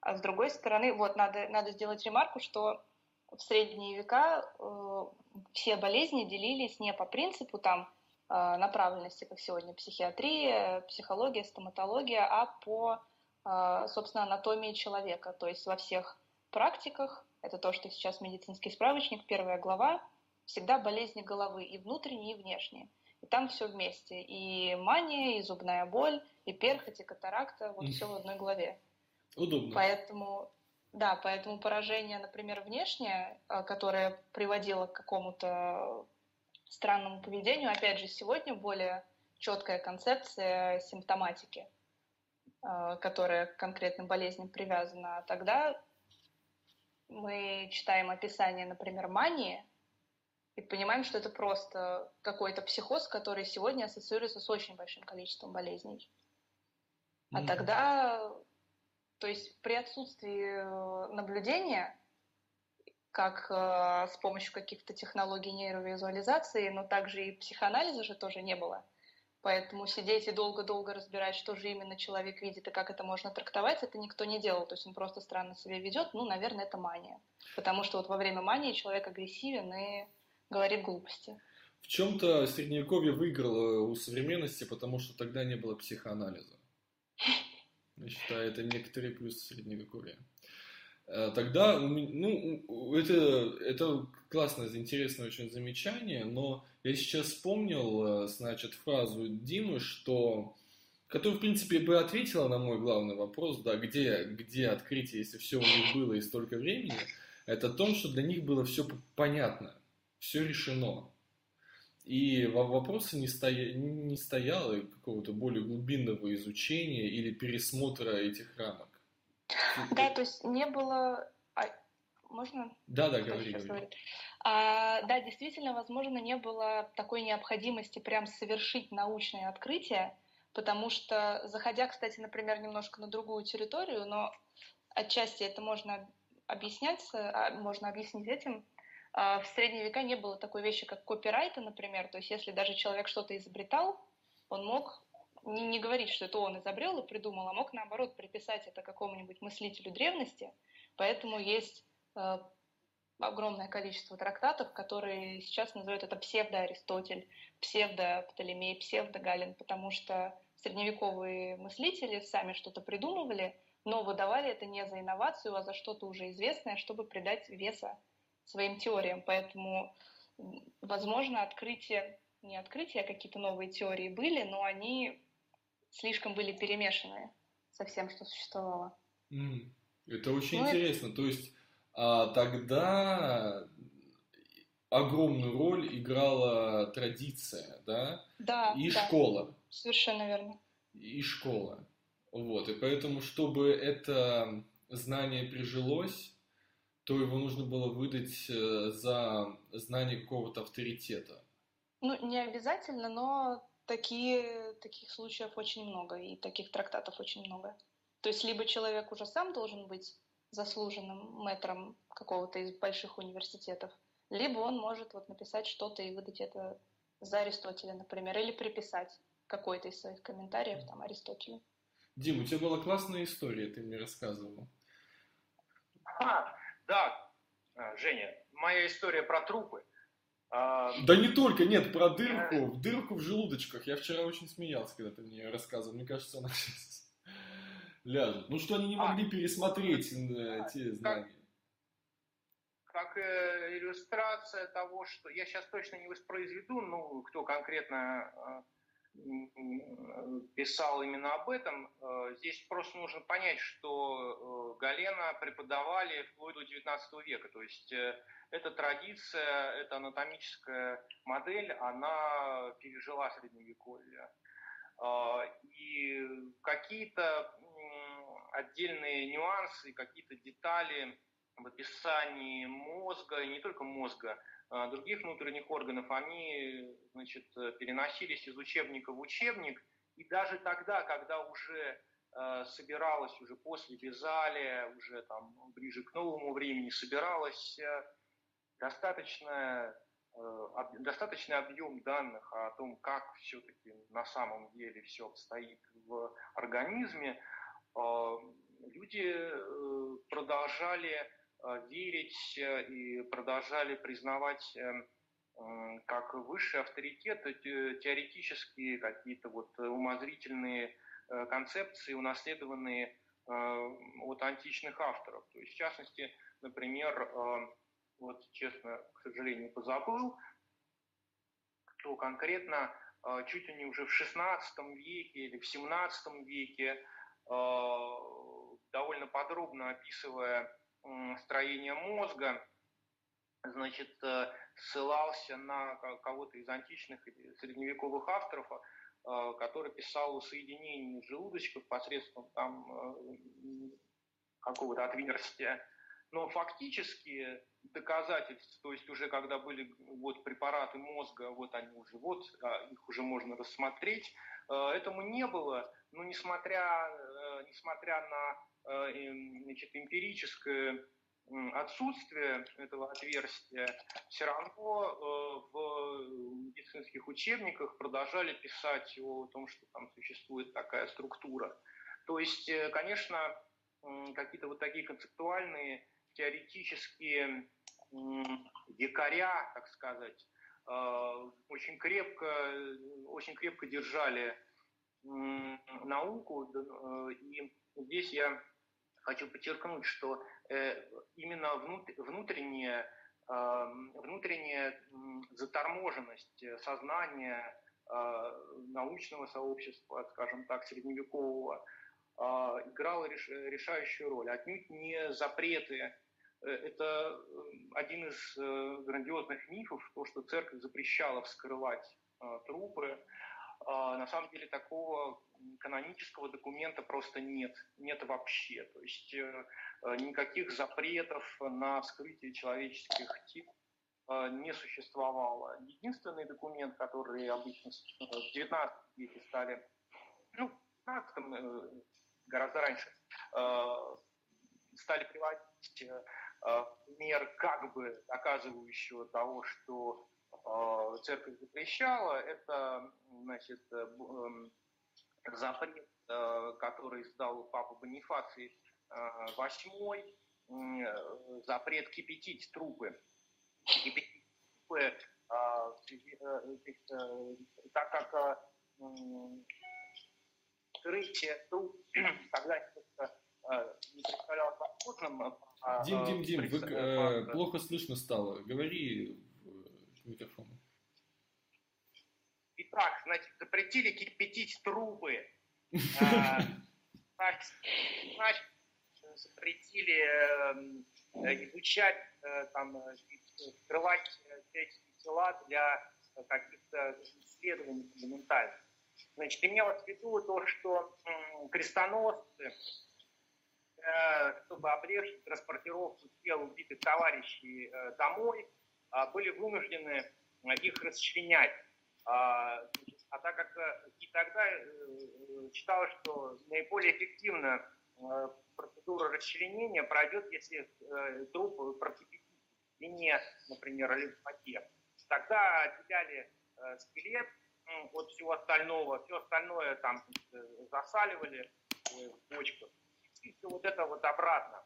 а с другой стороны, вот надо, надо сделать ремарку, что в средние века э, все болезни делились не по принципу там э, направленности, как сегодня психиатрия, психология, стоматология, а по а, собственно, анатомии человека. То есть во всех практиках, это то, что сейчас медицинский справочник, первая глава, всегда болезни головы, и внутренние, и внешние. И там все вместе. И мания, и зубная боль, и перхоть, и катаракта, вот все в одной главе. Удобно. Поэтому, да, поэтому поражение, например, внешнее, а, которое приводило к какому-то странному поведению, опять же, сегодня более четкая концепция симптоматики – Э, которая к конкретным болезням привязана, тогда мы читаем описание, например, мании, и понимаем, что это просто какой-то психоз, который сегодня ассоциируется с очень большим количеством болезней. А mm-hmm. тогда, то есть при отсутствии э, наблюдения, как э, с помощью каких-то технологий нейровизуализации, но также и психоанализа же тоже не было – Поэтому сидеть и долго-долго разбирать, что же именно человек видит и как это можно трактовать, это никто не делал. То есть он просто странно себя ведет. Ну, наверное, это мания. Потому что вот во время мании человек агрессивен и говорит глупости. В чем-то средневековье выиграло у современности, потому что тогда не было психоанализа. (laughs) Я считаю, это некоторые плюсы средневековья. Э, тогда, ну, это, это классное, интересное очень замечание, но я сейчас вспомнил, э, значит, фразу Димы, что, которая, в принципе, бы ответила на мой главный вопрос, да, где, где открытие, если все у них было и столько времени, это о том, что для них было все понятно, все решено. И вопроса не, стоя, не стояло какого-то более глубинного изучения или пересмотра этих рамок. Да, то есть не было... А, можно? Да, да, говори, говори. А, да, действительно, возможно, не было такой необходимости прям совершить научное открытие, потому что, заходя, кстати, например, немножко на другую территорию, но отчасти это можно объяснять, а, можно объяснить этим, в средние века не было такой вещи, как копирайта, например. То есть если даже человек что-то изобретал, он мог не, не говорить, что это он изобрел и придумал, а мог наоборот приписать это какому-нибудь мыслителю древности. Поэтому есть э, огромное количество трактатов, которые сейчас называют это псевдо-Аристотель, псевдо-Птолемей, псевдо-Галин, потому что средневековые мыслители сами что-то придумывали, но выдавали это не за инновацию, а за что-то уже известное, чтобы придать веса своим теориям. Поэтому, возможно, открытие, не открытие, а какие-то новые теории были, но они слишком были перемешаны со всем, что существовало. Mm. Это очень ну, интересно. Это... То есть а, тогда огромную роль играла традиция, да? Да. И да. школа. Совершенно верно. И школа. Вот. И поэтому, чтобы это знание прижилось, то его нужно было выдать э, за знание какого-то авторитета. Ну, не обязательно, но такие, таких случаев очень много, и таких трактатов очень много. То есть либо человек уже сам должен быть заслуженным мэтром какого-то из больших университетов, либо он может вот написать что-то и выдать это за Аристотеля, например, или приписать какой-то из своих комментариев там Аристотелю. Дим, у тебя была классная история, ты мне рассказывал. А, да, а, Женя, моя история про трупы. А... Да не только, нет, про дырку, в дырку в желудочках. Я вчера очень смеялся, когда ты мне рассказывал. Мне кажется, она сейчас ляжет. Ну что они не а. могли а, пересмотреть э, те знания? Как э, иллюстрация того, что я сейчас точно не воспроизведу, ну, кто конкретно э, писал именно об этом. Э, здесь просто нужно понять, что э, Галена преподавали вплоть до XIX века. То есть э, эта традиция, эта анатомическая модель, она пережила Средневековье. И какие-то отдельные нюансы, какие-то детали в описании мозга, и не только мозга, других внутренних органов, они значит, переносились из учебника в учебник. И даже тогда, когда уже э, собиралась уже после Безалия, уже там ближе к новому времени, собиралась достаточно, э, достаточный объем данных о том, как все-таки на самом деле все обстоит в организме, люди продолжали Э, верить э, и продолжали признавать э, как высший авторитет теоретические какие-то вот умозрительные концепции, унаследованные от античных авторов. То есть, в частности, например, вот честно, к сожалению, позабыл, кто конкретно чуть ли не уже в XVI веке или в XVII веке, довольно подробно описывая строения мозга, значит, э, ссылался на кого-то из античных или средневековых авторов, э, который писал о соединении желудочков посредством там э, какого-то отверстия. Но фактически доказательств, то есть уже когда были вот препараты мозга, вот они уже вот, их уже можно рассмотреть, этому не было. Но несмотря, несмотря на Э, значит, эмпирическое отсутствие этого отверстия, все равно э, в медицинских учебниках продолжали писать о том, что там существует такая структура. То есть, э, конечно, какие-то вот такие концептуальные, теоретические якоря, так сказать, очень крепко, очень крепко держали науку. И здесь я хочу подчеркнуть, что э, именно внутренняя, внутренняя заторможенность сознания э, научного сообщества, скажем так, средневекового, играла решающую роль. Отнюдь не запреты. Э, это один из грандиозных мифов, то, что церковь запрещала вскрывать трупы, а, на самом деле такого канонического документа просто нет, нет вообще. То есть э, э, никаких запретов на вскрытие человеческих тел э, не существовало. Единственный документ, который обычно в XIX веке стали ну, гораздо раньше, стали приводить мер, как бы доказывающего того, что церковь запрещала, это значит, эм, запрет, который издал Папа Бонифаций VIII, запрет кипятить трупы. Кипятить трупы, так как скрытие труп тогда не представлялось возможным. Дим, Дим, Дим, вы, э, плохо слышно стало. Говори в микрофон. Итак, значит, запретили кипятить трубы. (laughs) Значит, запретили эм, изучать, э, там, э, скрывать человеческие тела для каких-то исследований фундаментальных. Значит, имелось в виду то, что крестоносцы, э, чтобы облегчить транспортировку тел убитых товарищей домой, были вынуждены их расчленять. А, а так как и тогда считалось, что наиболее эффективно процедура расчленения пройдет, если э, труп прокипятить в вине, например, или в воде. Тогда отделяли э, скелет от всего остального, все остальное там э, засаливали э, в бочках. Все вот это вот обратно.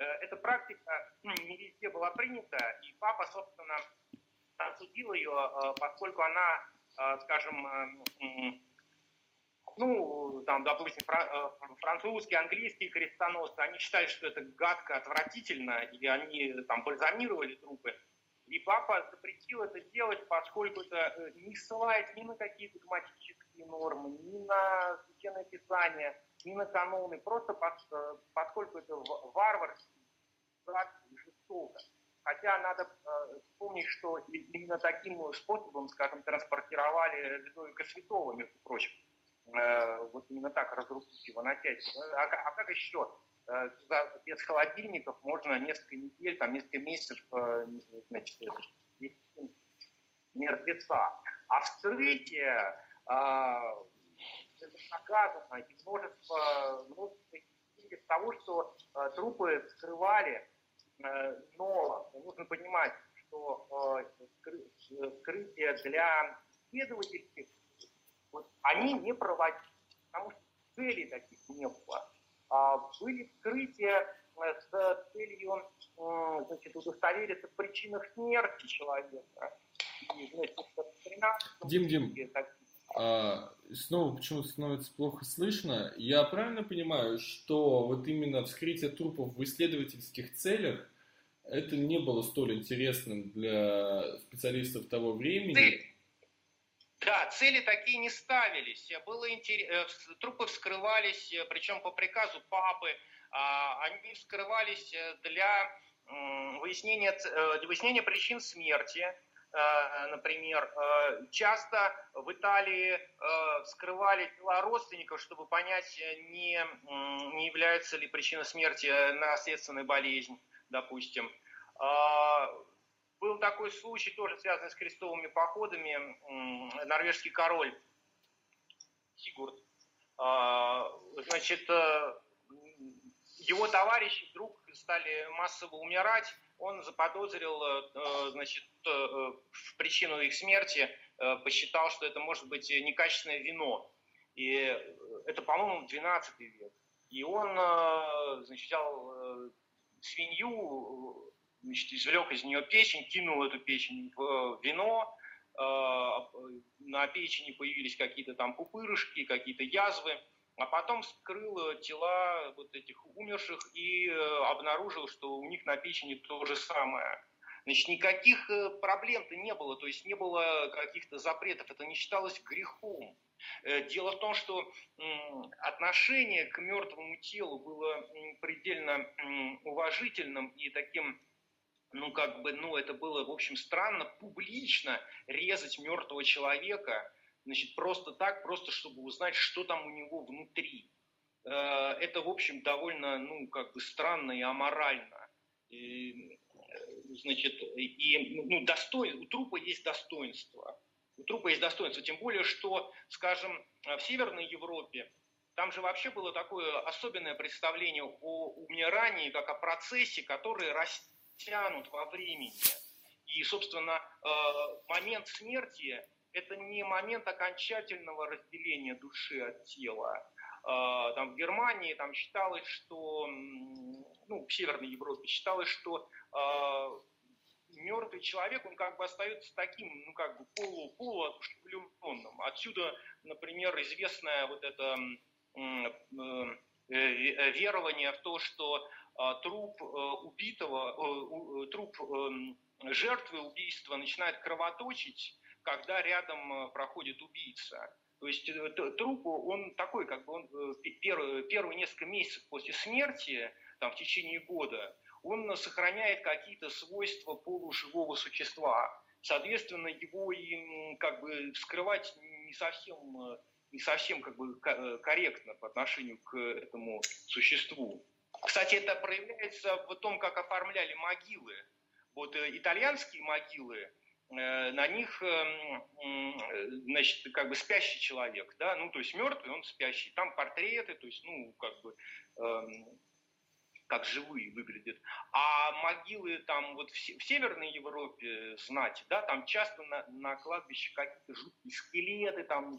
Э, эта практика ну, не везде была принята, и папа, собственно, осудил ее, э, поскольку она, э, скажем, ну, там, допустим, французские, английские крестоносцы, они считали, что это гадко, отвратительно, и они там бальзамировали трупы. И папа запретил это делать, поскольку это не ссылает ни на какие догматические нормы, ни на священное писание, ни на каноны, просто э, поскольку это варварски, жестоко. Хотя надо э, вспомнить, что именно таким способом, скажем, транспортировали Людовика Святого, между прочим. Э, вот именно так разрубить его на части. А, а как еще? Э, без холодильников можно несколько недель, там, несколько месяцев э, значит, мертвеца. А вскрытие это наказано и множество, множество из того, что трупы вскрывали но нужно понимать, что вскрытие для исследовательских вот они не проводились, потому что целей таких не было. А, были вскрытия э, с целью значит, удостовериться в причинах смерти человека. И, значит, 13 Дим, Дим, а, снова почему-то становится плохо слышно. Я правильно понимаю, что вот именно вскрытие трупов в исследовательских целях это не было столь интересным для специалистов того времени? Да, цели такие не ставились. Было интерес... Э, трупы вскрывались, э, причем по приказу папы. А, они вскрывались э, для выяснения, выяснения причин смерти. Например, часто в Италии вскрывали тела родственников, чтобы понять, не, не является ли причина смерти наследственной болезнь, допустим. А, был такой случай, тоже связанный с крестовыми походами. Норвежский король Сигурд, а, значит, э, его товарищи вдруг стали массово умирать. Он заподозрил, э, значит, э, в причину их смерти, посчитал, что это может быть некачественное вино. И это, по-моему, 12 век. И он, значит, взял свинью, значит, извлек из нее печень, кинул эту печень в э, вино, э, на печени появились какие-то там пупырышки, какие-то язвы, а потом скрыл тела вот этих умерших и э, обнаружил, что у них на печени то же самое. Значит, никаких проблем-то не было, то есть не было каких-то запретов, это не считалось грехом. Дело в том, что отношение к мертвому телу было предельно уважительным и таким ну, как бы, ну, это было, в общем, странно публично резать мертвого человека, значит, просто так, просто чтобы узнать, что там у него внутри. Э, это, в общем, довольно, ну, как бы странно и аморально. И, значит, и, ну, достоин, у трупа есть достоинство. у трупа есть достоинство. Тем более, что, скажем, в Северной Европе там же вообще было такое особенное представление о умирании, как о процессе, который растянут во времени. И, собственно, э, момент смерти – это не момент окончательного разделения души от тела. Э, там в Германии там считалось, что, ну, в Северной Европе считалось, что э, мертвый человек, он как бы остается таким, ну, как бы полу, полуодушевленным. Отсюда, например, известная вот эта верование в то, что труп убитого, труп эм, жертвы убийства начинает кровоточить, когда рядом э, проходит убийца. То есть э, труп, он такой, как бы он э, первые, первые несколько месяцев после смерти, там, в течение года, он сохраняет какие-то свойства полуживого существа. Соответственно, его и как бы скрывать не совсем, не совсем как бы корректно по отношению к этому существу. Кстати, это проявляется в том, как оформляли могилы. Вот итальянские могилы, на них, эм, значит, как бы спящий человек, да, ну, то есть мертвый, он спящий. Там портреты, то есть, ну, как бы, эм, как живые выглядят. А могилы там вот в, Северной Европе, знать, да, там часто на, на кладбище какие-то жуткие скелеты, там,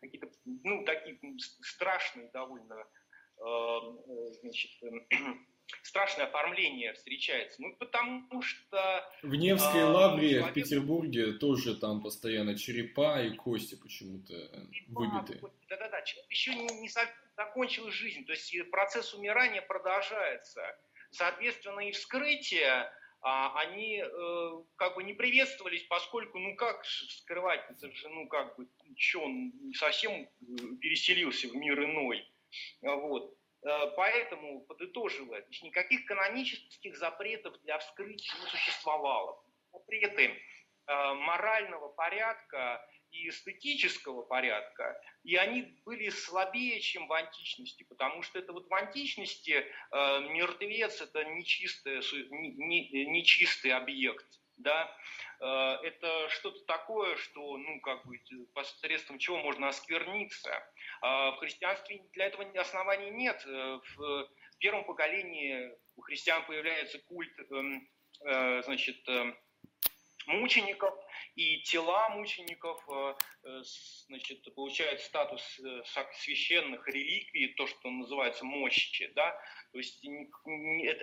какие-то, ну, такие страшные довольно, эм, э, значит, страшное оформление встречается? Ну, потому что... В Невской а, лавре человек... в Петербурге тоже там постоянно черепа и кости почему-то выбиты. Да-да-да, человек еще не, не закончил жизнь, то есть процесс умирания продолжается. Соответственно, и вскрытие а, они э, как бы не приветствовались, поскольку, ну как скрывать, это же, ну как бы, что он совсем э, переселился в мир иной. Вот. Э, поэтому, подытоживая, никаких канонических запретов для вскрытия не существовало. Запреты э, морального порядка и эстетического порядка, и они были слабее, чем в античности, потому что это вот в античности э, мертвец – это нечистый, не, не, нечистый объект, да, Э, это что-то такое, что, ну, как бы, посредством чего можно оскверниться. А в христианстве для этого оснований нет. Э, в первом поколении у христиан появляется культ, эм, э, значит, мучеников, и тела мучеников значит, получают статус священных реликвий, то, что называется мощи. Да? То есть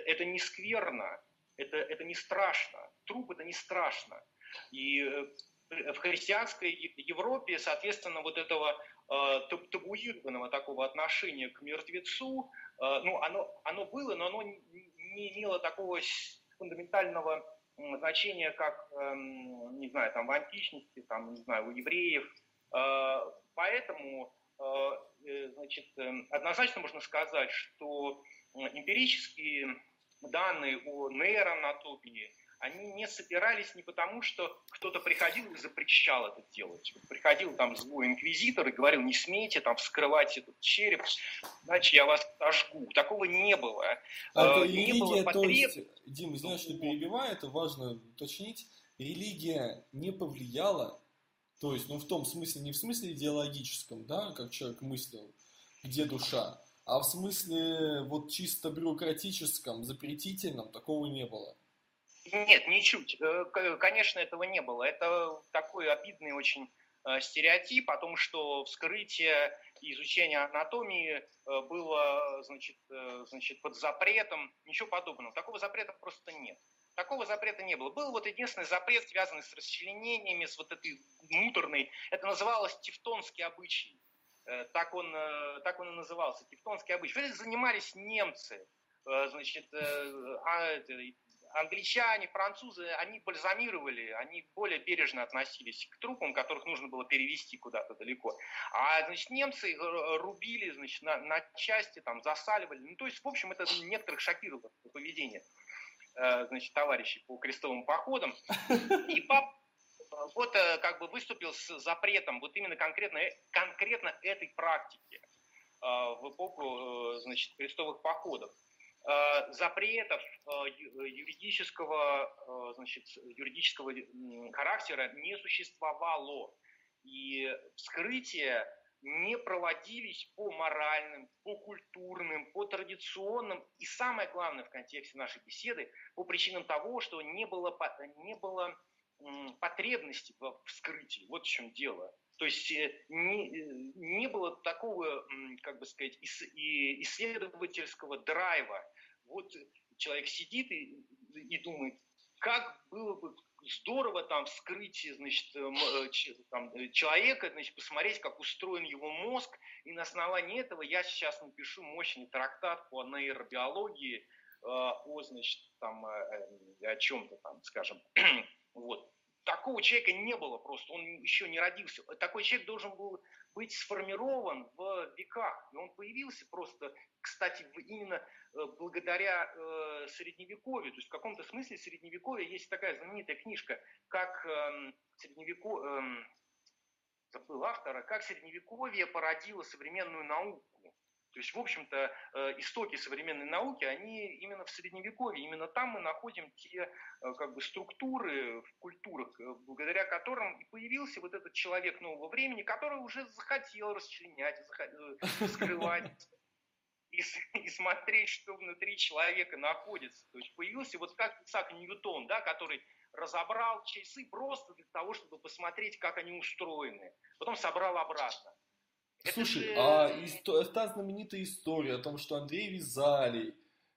это не скверно, это, это не страшно. Труп это не страшно. И э, в христианской Европе, соответственно, вот этого э, табуированного такого отношения к мертвецу, э, ну, оно, оно было, но оно не имело такого фундаментального значения, как, эм, не знаю, там в античности, там, не знаю, у евреев. Поэтому, значит, однозначно можно сказать, что эмпирические данные о нейроанатомии, они не собирались не потому, что кто-то приходил и запрещал это делать. Приходил там злой инквизитор и говорил, не смейте там вскрывать этот череп, иначе я вас сожгу. Такого не было. А э, не было потреб... то есть, Дим, знаешь, что перебиваю, это важно уточнить, религия не повлияла, то есть, ну, в том смысле, не в смысле идеологическом, да, как человек мыслил, где душа, а в смысле вот чисто бюрократическом, запретительном такого не было. Нет, ничуть. Э, конечно, этого не было. Это такой обидный очень э, стереотип о том, что вскрытие и изучение анатомии э, было значит, значит, под запретом. Ничего подобного. Такого запрета просто нет. Такого запрета не было. Был вот единственный запрет, связанный с расчленениями, с вот этой муторной. Это называлось тевтонский обычай. Э, так он, э, так он и назывался, тевтонский обычай. Этим занимались немцы, э, значит, а, англичане, французы, они бальзамировали, они более бережно относились к трупам, которых нужно было перевести куда-то далеко. А, значит, немцы рубили, значит, на, на части, там, засаливали. Ну, то есть, в общем, это некоторых шокировало поведение, значит, товарищей по крестовым походам. И пап вот э, как бы выступил с запретом вот именно конкретно, конкретно этой практики э, в эпоху э, значит, крестовых походов. Запретов юридического, значит, юридического характера не существовало. и вскрытия не проводились по моральным, по культурным, по традиционным и самое главное в контексте нашей беседы, по причинам того, что не было, не было потребности в вскрытии. Вот в чем дело. То есть э, не, э, не было такого, как бы сказать, исследовательского драйва. Вот человек сидит и, и думает, как было бы здорово там вскрыть значит, э, там, человека, значит, посмотреть, как устроен его мозг, и на основании этого я сейчас напишу мощный трактат по нейробиологии, о, значит, там, о чем-то там, скажем, (clears throat) вот такого человека не было просто, он еще не родился. Такой человек должен был быть сформирован в веках. И он появился просто, кстати, именно э, благодаря э, средневековью. То есть в каком-то смысле средневековье есть такая знаменитая книжка, как э, средневековье, э, забыл автора, как средневековье породило современную науку. То есть, в общем-то, э, истоки современной науки, они именно в Средневековье, именно там мы находим те э, как бы, структуры в культурах, э, благодаря которым и появился вот этот человек нового времени, который уже захотел расчленять, скрывать (laughs) и, и смотреть, что внутри человека находится. То есть появился вот как Исаак Ньютон, да, который разобрал часы просто для того, чтобы посмотреть, как они устроены. Потом собрал обратно. Слушай, же... а исто... та знаменитая история о том, что Андрей Визалий,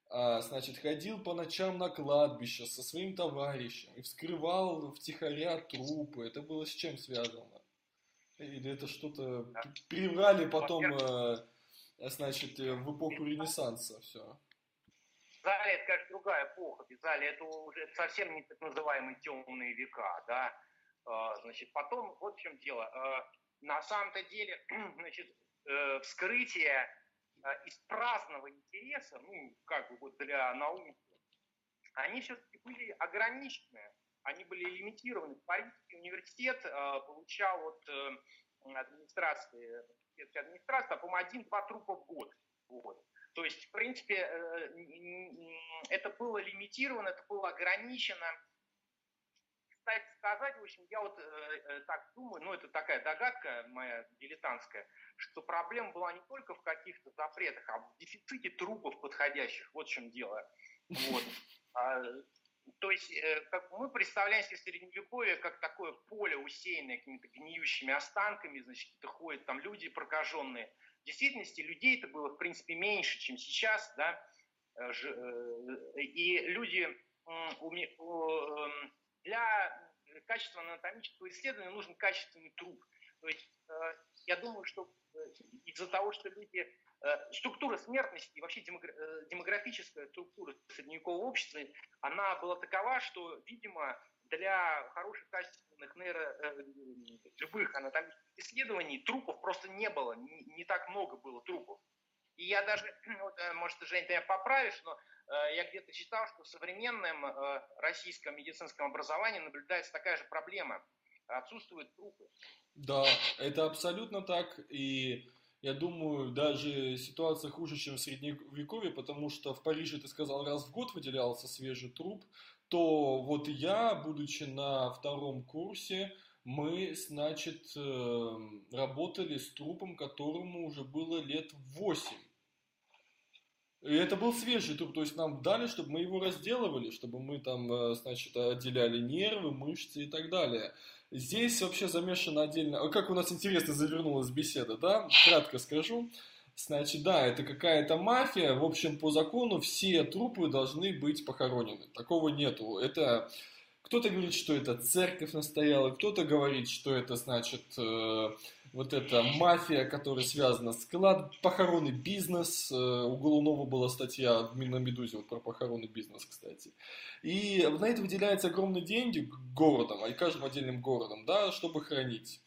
а, значит, ходил по ночам на кладбище со своим товарищем и вскрывал втихаря трупы, это было с чем связано? Или это что-то да. приврали потом, а, значит, в эпоху Ренессанса все? Визалий это, конечно, другая эпоха. Визалий это уже совсем не так называемые темные века, да. А, значит, потом, вот в чем дело а, на самом-то деле, (clears throat) значит, э, вскрытие э, из праздного интереса, ну, как бы вот для науки, они все-таки были ограничены, они были лимитированы. Парижский университет э, получал от администрации, администрации, по-моему, один-два трупа в год. Вот. То есть, в принципе, это было лимитировано, это было ограничено сказать, в общем, я вот э, э, так думаю, ну это такая догадка моя дилетантская, что проблема была не только в каких-то запретах, а в дефиците трупов подходящих. Вот в чем дело. Вот. (laughs) А, то есть э, как мы представляем себе средневековье как такое поле, усеянное какими-то гниющими останками, значит, какие-то ходят там люди прокаженные. В действительности людей это было, в принципе, меньше, чем сейчас, да, э, и люди эм, для качественного анатомического исследования нужен качественный труп. То есть э, я думаю, что э, из-за того, что люди э, структура смертности и вообще демографическая структура средневекового общества, она была такова, что, видимо, для хороших качественных нейро, любых анатомических исследований трупов просто не было, не, не так много было трупов. И я даже, (clears throat) может, Жень, ты меня поправишь, но я где-то читал, что в современном э, российском медицинском образовании наблюдается такая же проблема. Отсутствуют трупы. Да, это абсолютно так. И я думаю, даже ситуация хуже, чем в Средневековье, потому что в Париже, ты сказал, раз в год выделялся свежий труп, то вот я, будучи на втором курсе, мы, значит, э, работали с трупом, которому уже было лет восемь. И это был свежий труп, то есть нам дали, чтобы мы его разделывали, чтобы мы там, э, значит, отделяли нервы, мышцы и так далее. Здесь вообще замешано отдельно... Как у нас интересно завернулась беседа, да? Кратко скажу. Значит, да, это какая-то мафия. В общем, по закону все трупы должны быть похоронены. Такого нету. Это кто-то говорит, что это церковь настояла, кто-то говорит, что это значит э, вот эта мафия, которая связана с склад, похоронный бизнес. Э, у Голунова была статья на Медузе вот про похоронный бизнес, кстати. И на это выделяются огромные деньги городом, а и каждым отдельным городом, да, чтобы хранить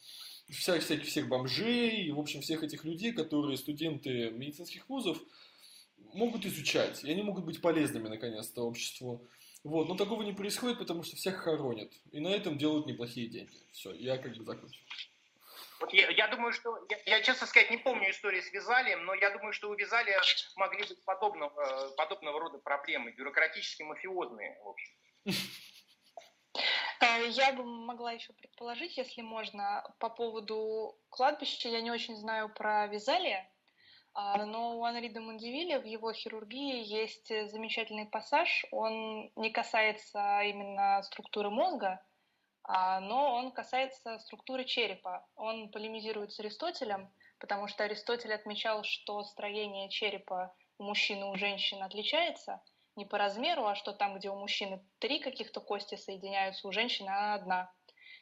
всяких, всяких всех бомжей, в общем, всех этих людей, которые студенты медицинских вузов могут изучать, и они могут быть полезными, наконец-то, обществу. Вот, но такого не происходит, потому что всех хоронят, и на этом делают неплохие деньги. Все, я как бы закончил. Вот я, я думаю, что, я, я, честно сказать, не помню истории с Визалием, но я думаю, что у Визалия могли быть подобного, подобного рода проблемы, бюрократические, мафиозные, в общем. Э, я бы могла еще предположить, если можно, по поводу кладбища. Я не очень знаю про Визалия, а, но у Анри де Мундивиля в его хирургии есть замечательный пассаж. Он не касается именно структуры мозга, но он касается структуры черепа. Он полемизирует с Аристотелем, потому что Аристотель отмечал, что строение черепа у мужчины и у женщин отличается не по размеру, а что там, где у мужчины три каких-то кости соединяются, у женщины одна.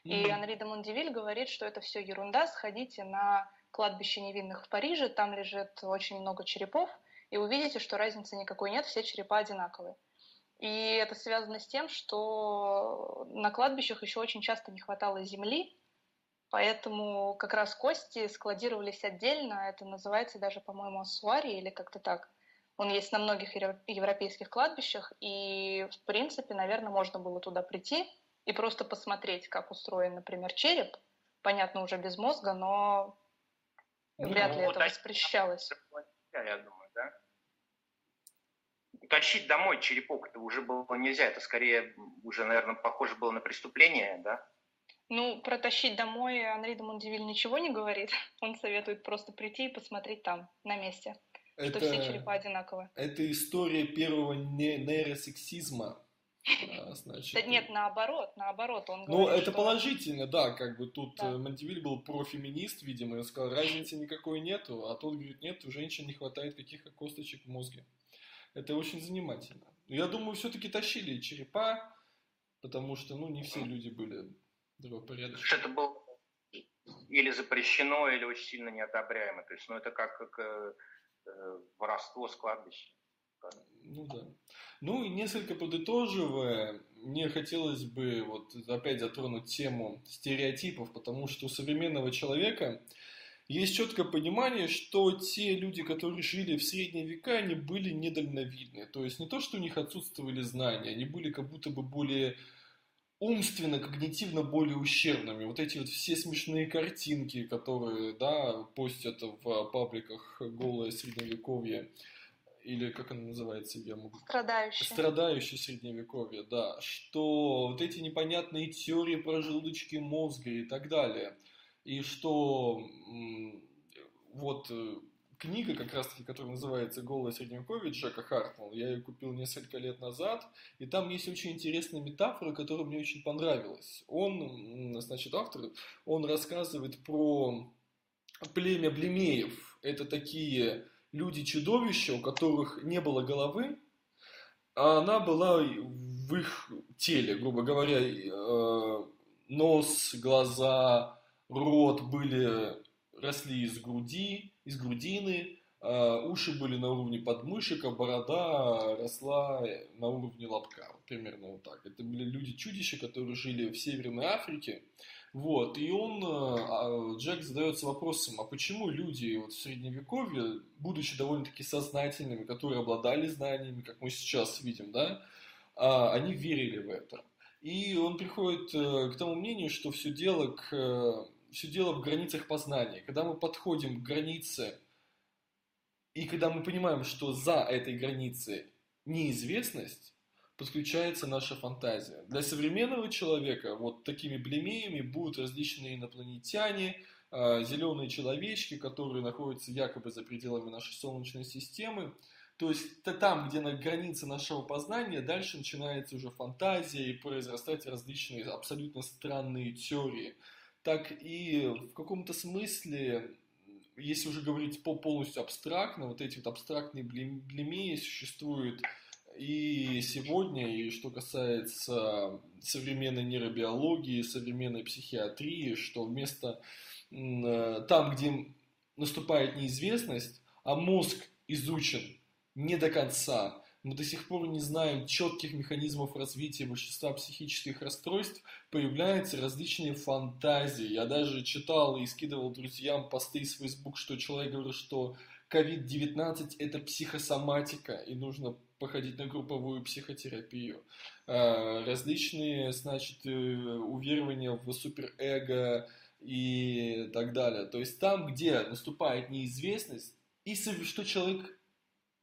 Mm-hmm. И Анри де Мондивиль говорит, что это все ерунда, сходите на кладбище невинных в Париже, там лежит очень много черепов, и увидите, что разницы никакой нет, все черепа одинаковые. И это связано с тем, что на кладбищах еще очень часто не хватало земли, поэтому как раз кости складировались отдельно, это называется даже, по-моему, ассуари или как-то так. Он есть на многих европейских кладбищах, и, в принципе, наверное, можно было туда прийти и просто посмотреть, как устроен, например, череп. Понятно, уже без мозга, но ну, Вряд ли вот это воспрещалось. Я думаю? Тащить домой черепок это уже было нельзя. Это скорее уже, наверное, похоже было на преступление, да? Ну, протащить домой Анри де Мондивиль ничего не говорит. (laughs) Он советует просто прийти и посмотреть там, на месте. Это, что все черепа одинаковые. Это история первого нейросексизма (laughs) а, значит, да нет, наоборот, наоборот. Он ну, это что... положительно, да, как бы тут да. Э, Монтивиль был профеминист, видимо, и сказал, разницы никакой нету, а тот говорит, нет, у женщин не хватает каких-то косточек в мозге. Это очень занимательно. Но я думаю, все-таки тащили черепа, потому что, ну, не все люди были здравопорядочные. Это было или запрещено, или очень сильно неодобряемо. То есть, ну, это как, как э, э воровство с кладбища. Ну да. Ну и несколько подытоживая, мне хотелось бы вот опять затронуть тему стереотипов, потому что у современного человека есть четкое понимание, что те люди, которые жили в средние века, они были недальновидны. То есть не то, что у них отсутствовали знания, они были как будто бы более умственно, когнитивно более ущербными. Вот эти вот все смешные картинки, которые, да, постят в пабликах голое средневековье, или как она называется, я могу... Страдающий. Страдающий средневековье, да. Что вот эти непонятные теории про желудочки мозга и так далее. И что вот э, книга, как раз таки, которая называется «Голое средневековье» Джека Хартмана, я ее купил несколько лет назад, и там есть очень интересная метафора, которая мне очень понравилась. Он, значит, автор, он рассказывает про племя блемеев. Это такие люди-чудовища, у которых не было головы, а она была в их теле, грубо говоря, э, нос, глаза, рот были, росли из груди, из грудины, э, уши были на уровне подмышек, а борода росла на уровне лобка, примерно вот так. Это были люди-чудища, которые жили в Северной Африке, вот, и он, э, а, Джек задается вопросом, а почему люди вот в Средневековье, будучи довольно-таки сознательными, которые обладали знаниями, как мы сейчас видим, да, а, они верили в это. И он приходит э, к тому мнению, что все дело, к, э, все дело в границах познания. Когда мы подходим к границе, и когда мы понимаем, что за этой границей неизвестность, подключается наша фантазия. Для современного человека вот такими блемеями будут различные инопланетяне, а, зеленые человечки, которые находятся якобы за пределами нашей Солнечной системы. То есть там, где на границе нашего познания, дальше начинается уже фантазия и произрастать различные абсолютно странные теории. Так и в каком-то смысле, если уже говорить по полностью абстрактно, вот эти вот абстрактные блемеи существуют и сегодня, и что касается современной нейробиологии, современной психиатрии, что вместо э, там, где наступает неизвестность, а мозг изучен не до конца, мы до сих пор не знаем четких механизмов развития большинства психических расстройств, появляются различные фантазии. Я даже читал и скидывал друзьям посты из Facebook, что человек говорит, что COVID-19 это психосоматика, и нужно походить на групповую психотерапию. А, различные, значит, э, уверования в суперэго и так далее. То есть там, где наступает неизвестность, и что человек,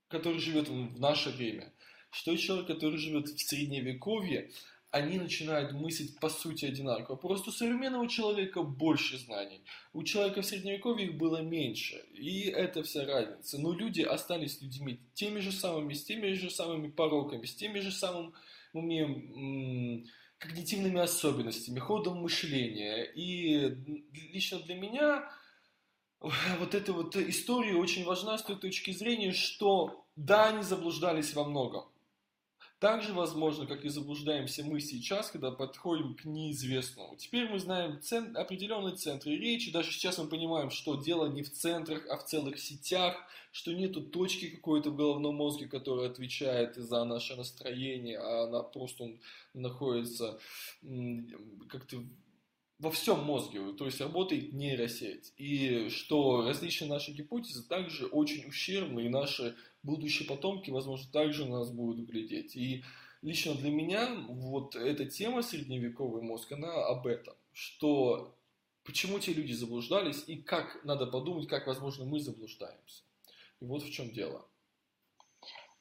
который живет в наше время, что человек, который живет в средневековье, они начинают мыслить по сути одинаково. Просто у современного человека больше знаний. У человека в средневековье их было меньше. И это вся разница. Но люди остались людьми теми же самыми, с теми же самыми пороками, с теми же самыми умеем, когнитивными особенностями, ходом мышления. И лично для меня вот эта вот история очень важна с той точки зрения, что да, они заблуждались во многом. Так же возможно, как и заблуждаемся мы сейчас, когда подходим к неизвестному. Теперь мы знаем цен, определенные центры речи, даже сейчас мы понимаем, что дело не в центрах, а в целых сетях, что нету точки какой-то в головном мозге, которая отвечает за наше настроение, а она просто находится как-то во всем мозге, то есть работает нейросеть. И что различные наши гипотезы также очень ущербны, и наши будущие потомки, возможно, также на нас будут глядеть. И лично для меня вот эта тема средневековый мозг, она об этом, что почему те люди заблуждались и как надо подумать, как, возможно, мы заблуждаемся. И вот в чем дело.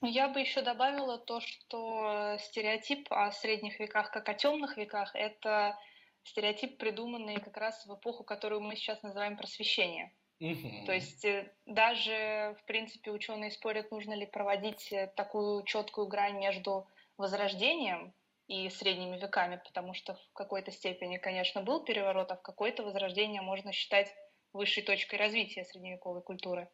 Ну, я бы еще добавила то, что стереотип о средних веках, как о темных веках, это стереотип, придуманный как раз в эпоху, которую мы сейчас называем просвещение. Угу. То есть э, даже, в принципе, ученые спорят, нужно ли проводить э, такую четкую грань между возрождением и средними веками, потому что в какой-то степени, конечно, был переворот, а в какой-то возрождение можно считать высшей точкой развития средневековой культуры.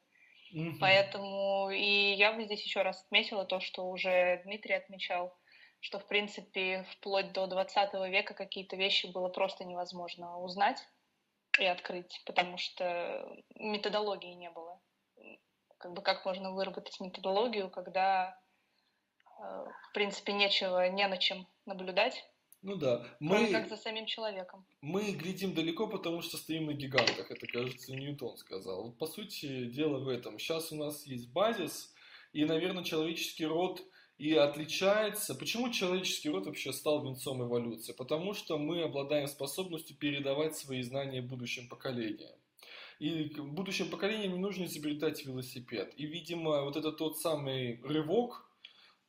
Угу. Поэтому и я бы здесь еще раз отметила то, что уже Дмитрий отмечал, что, в принципе, вплоть до 20 века какие-то вещи было просто невозможно узнать и открыть, потому что методологии не было. Как бы как можно выработать методологию, когда, э, в принципе, нечего, не на чем наблюдать. Ну да. Мы, как за самим человеком. Мы глядим далеко, потому что стоим на гигантах. Это, кажется, Ньютон сказал. По сути, дело в этом. Сейчас у нас есть базис, и, наверное, человеческий род – и отличается. Почему человеческий род вообще стал венцом эволюции? Потому что мы обладаем способностью передавать свои знания будущим поколениям. И будущим поколениям не нужно изобретать велосипед. И, видимо, вот это тот самый рывок,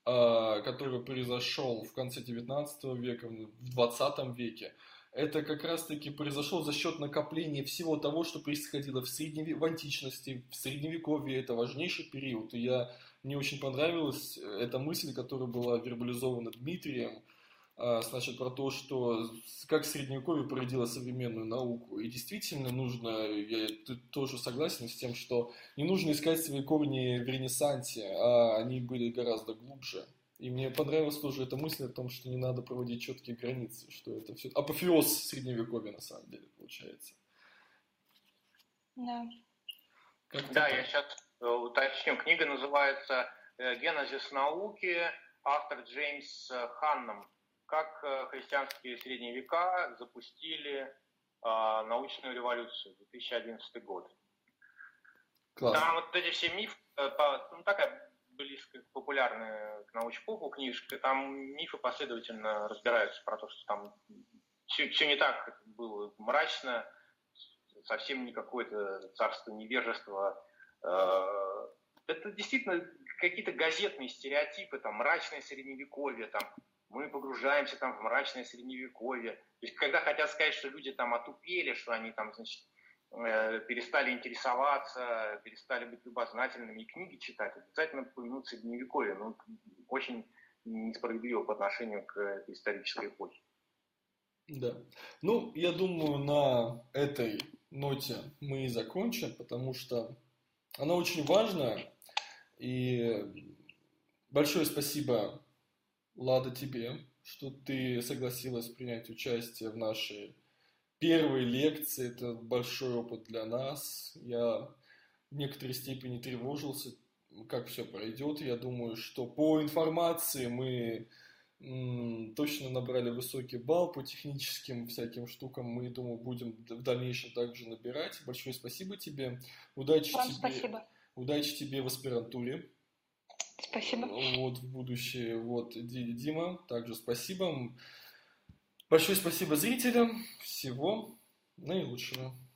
а, который произошел в конце 19 века, в 20 веке, это как раз-таки произошло за счет накопления всего того, что происходило в, средневе... в античности, в средневековье. Это важнейший период. И я мне очень понравилась э, эта мысль, которая была вербализована Дмитрием, а, значит, про то, что как Средневековье породило современную науку. И действительно нужно, я тоже согласен с тем, что не нужно искать свои корни в Ренессансе, а они были гораздо глубже. И мне понравилась тоже эта мысль о том, что не надо проводить четкие границы, что это все апофеоз Средневековья на самом деле получается. Да. Как да, я сейчас Э, уточню, книга называется э, «Генезис науки», автор Джеймс э, Ханном. Как христианские средние века запустили научную революцию, 2011 год. Класс. Там вот эти все мифы, ну, такая близко популярная к научпопу книжка, там мифы последовательно разбираются про то, что там все, все не так было мрачно, совсем не какое-то царство невежества, Э, это действительно какие-то газетные стереотипы, там, мрачное средневековье, там, мы погружаемся там в мрачное средневековье. То есть, когда хотят сказать, что люди там отупели, что они там, значит, перестали интересоваться, перестали быть любознательными и книги читать, обязательно упомянут средневековье. Ну, очень несправедливо по отношению к этой исторической эпохе. Да. Ну, я думаю, на этой ноте мы и закончим, потому что она очень важна. И большое спасибо, Лада, тебе, что ты согласилась принять участие в нашей первой лекции. Это большой опыт для нас. Я в некоторой степени тревожился, как все пройдет. Я думаю, что по информации мы точно набрали высокий балл по техническим всяким штукам. Мы, думаю, будем в дальнейшем также набирать. Большое спасибо тебе. Удачи Вам тебе. спасибо. Удачи тебе в аспирантуре. Спасибо. Вот в будущее. Вот, Дима, также спасибо. Большое спасибо зрителям. Всего наилучшего.